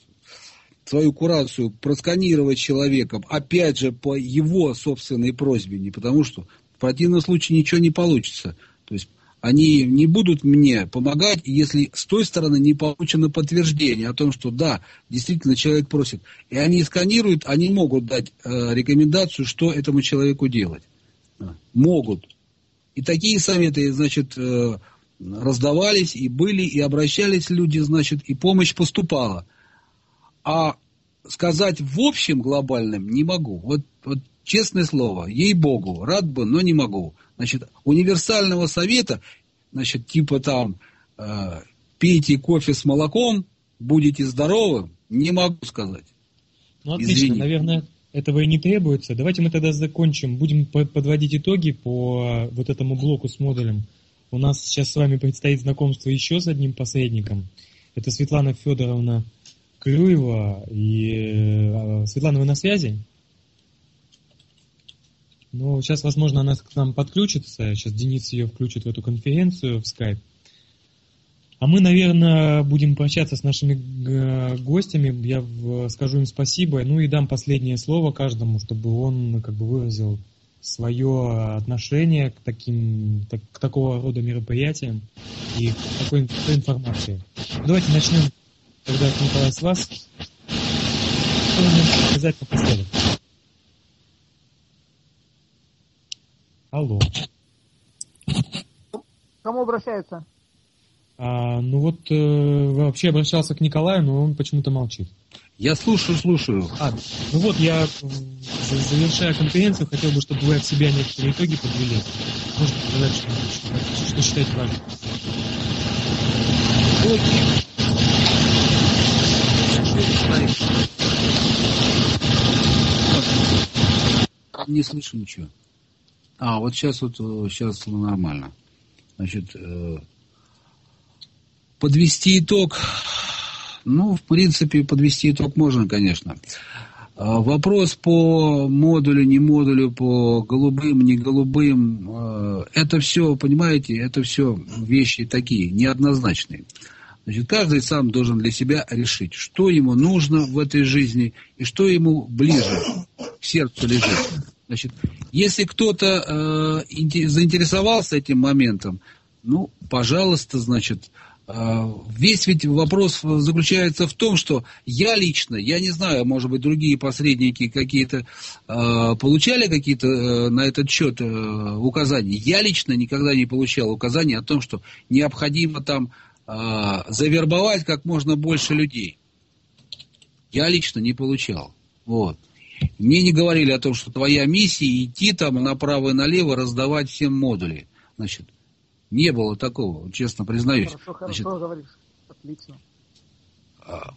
свою курацию просканировать человеком, опять же, по его собственной просьбе, не потому что в противном случае ничего не получится. То есть они не будут мне помогать, если с той стороны не получено подтверждение о том, что да, действительно человек просит. И они сканируют, они могут дать э, рекомендацию, что этому человеку делать. Могут. И такие советы, значит, э, раздавались, и были, и обращались люди, значит, и помощь поступала. А сказать в общем глобальном не могу. Вот, вот честное слово, ей-богу, рад бы, но не могу. Значит, универсального совета, значит, типа там, э, пейте кофе с молоком, будете здоровы, не могу сказать. Ну, отлично, Извините. наверное, этого и не требуется. Давайте мы тогда закончим. Будем подводить итоги по вот этому блоку с модулем. У нас сейчас с вами предстоит знакомство еще с одним посредником. Это Светлана Федоровна Клюева. И э, Светлана, вы на связи? Ну, сейчас, возможно, она к нам подключится. Сейчас Денис ее включит в эту конференцию в скайп. А мы, наверное, будем прощаться с нашими гостями. Я скажу им спасибо. Ну и дам последнее слово каждому, чтобы он как бы выразил свое отношение к таким, так, к такого рода мероприятиям и к такой, такой информации. Давайте начнем тогда, Николай, с вас. Что вы можете сказать напоследок? Алло. Кому обращаются? А, ну вот э, вообще обращался к Николаю, но он почему-то молчит. Я слушаю, слушаю. А, ну вот я, завершая конференцию, хотел бы, чтобы вы от себя некоторые итоги подвели. Может сказать, что, что, считаете важным. Не слышу ничего. А, вот сейчас вот сейчас нормально. Значит, э, подвести итог. Ну, в принципе, подвести итог можно, конечно. А, вопрос по модулю, не модулю, по голубым, не голубым, э, это все, понимаете, это все вещи такие, неоднозначные. Значит, каждый сам должен для себя решить, что ему нужно в этой жизни и что ему ближе к сердцу лежит. Значит, если кто-то э, заинтересовался этим моментом, ну, пожалуйста, значит, э, весь ведь вопрос заключается в том, что я лично, я не знаю, может быть, другие посредники какие-то э, получали какие-то э, на этот счет э, указания. Я лично никогда не получал указания о том, что необходимо там э, завербовать как можно больше людей. Я лично не получал. Вот. Мне не говорили о том, что твоя миссия идти там направо и налево раздавать всем модули. Значит, не было такого, честно признаюсь. Хорошо, хорошо Значит, говоришь. Отлично. А,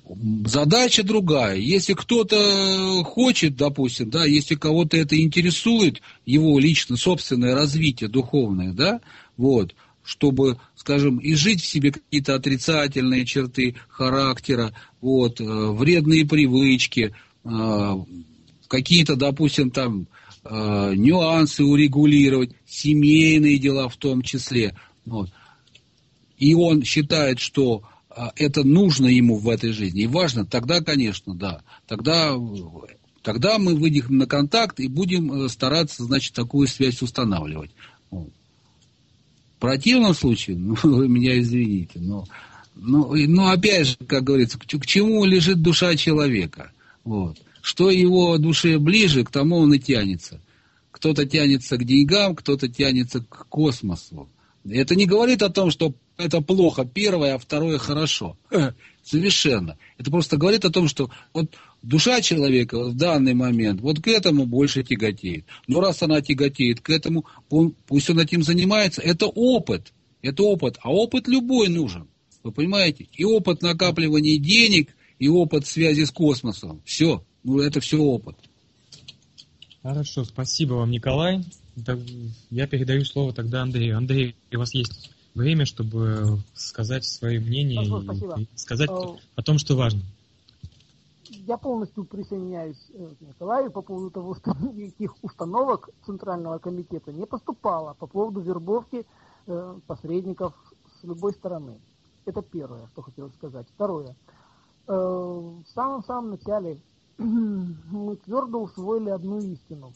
задача другая. Если кто-то хочет, допустим, да, если кого-то это интересует, его лично собственное развитие духовное, да, вот, чтобы, скажем, изжить в себе какие-то отрицательные черты характера, вот, э, вредные привычки, э, какие-то, допустим, там э, нюансы урегулировать, семейные дела в том числе. Вот. И он считает, что э, это нужно ему в этой жизни и важно, тогда, конечно, да. Тогда, тогда мы выйдем на контакт и будем э, стараться, значит, такую связь устанавливать. Вот. В противном случае, [LAUGHS] ну, вы меня извините, но, но, но опять же, как говорится, к, к чему лежит душа человека? Вот. Что его душе ближе, к тому он и тянется. Кто-то тянется к деньгам, кто-то тянется к космосу. Это не говорит о том, что это плохо первое, а второе хорошо. Совершенно. Это просто говорит о том, что вот душа человека в данный момент вот к этому больше тяготеет. Но раз она тяготеет к этому, он, пусть он этим занимается. Это опыт. Это опыт. А опыт любой нужен. Вы понимаете? И опыт накапливания денег, и опыт связи с космосом. Все. Ну, это все опыт. Хорошо, спасибо вам, Николай. Я передаю слово тогда Андрею. Андрей, у вас есть время, чтобы сказать свое мнение Хорошо, и сказать а, о том, что важно. Я полностью присоединяюсь э, к Николаю по поводу того, что никаких установок Центрального комитета не поступало по поводу вербовки э, посредников с любой стороны. Это первое, что хотел сказать. Второе. Э, в самом-самом начале [CLEARS THROAT] мы твердо усвоили одну истину.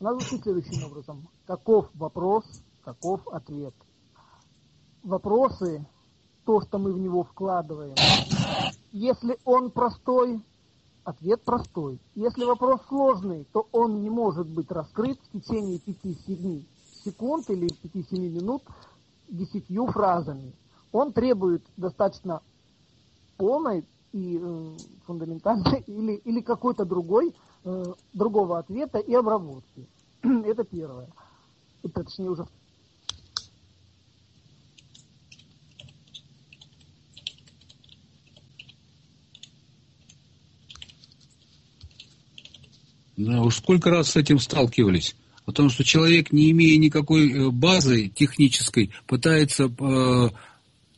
Она звучит следующим образом. Каков вопрос, каков ответ. Вопросы, то, что мы в него вкладываем, если он простой, ответ простой. Если вопрос сложный, то он не может быть раскрыт в течение 5-7 секунд или 5-7 минут десятью фразами. Он требует достаточно полной и э, фундаментальной [LAUGHS] или, или какой-то другой, э, другого ответа и обработки. [CLEARS THROAT] Это первое. Это, точнее, уже Да, уж сколько раз с этим сталкивались. Потому что человек, не имея никакой э, базы технической, пытается э,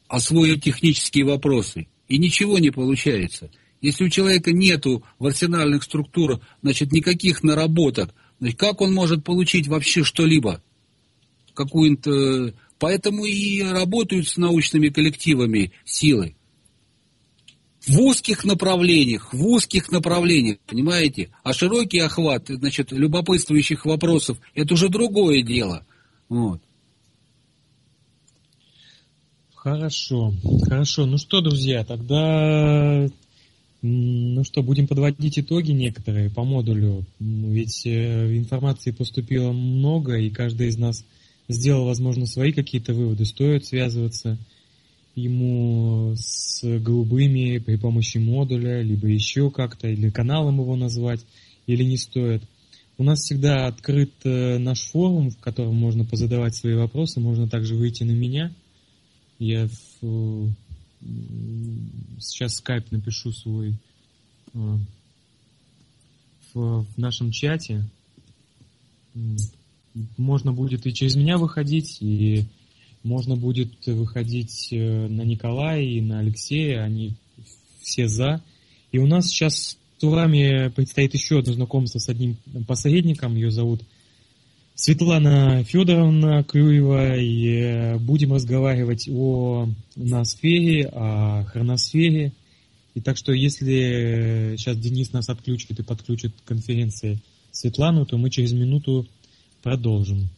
освоить технические вопросы и ничего не получается. Если у человека нету в арсенальных структурах, значит, никаких наработок, значит, как он может получить вообще что-либо? Какую-то... Поэтому и работают с научными коллективами силы. В узких направлениях, в узких направлениях, понимаете? А широкий охват, значит, любопытствующих вопросов, это уже другое дело. Вот. Хорошо, хорошо. Ну что, друзья, тогда, ну что, будем подводить итоги некоторые по модулю. Ведь э, информации поступило много, и каждый из нас сделал, возможно, свои какие-то выводы. Стоит связываться ему с голубыми при помощи модуля, либо еще как-то, или каналом его назвать, или не стоит. У нас всегда открыт э, наш форум, в котором можно позадавать свои вопросы, можно также выйти на меня. Я в, сейчас скайп напишу свой э, в, в нашем чате. Можно будет и через меня выходить, и можно будет выходить э, на Николая и на Алексея, они все за. И у нас сейчас с Турами предстоит еще одно знакомство с одним посредником, ее зовут Светлана Федоровна Клюева, и э, будем разговаривать о ноосфере, о хроносфере. И так что, если сейчас Денис нас отключит и подключит к конференции Светлану, то мы через минуту продолжим.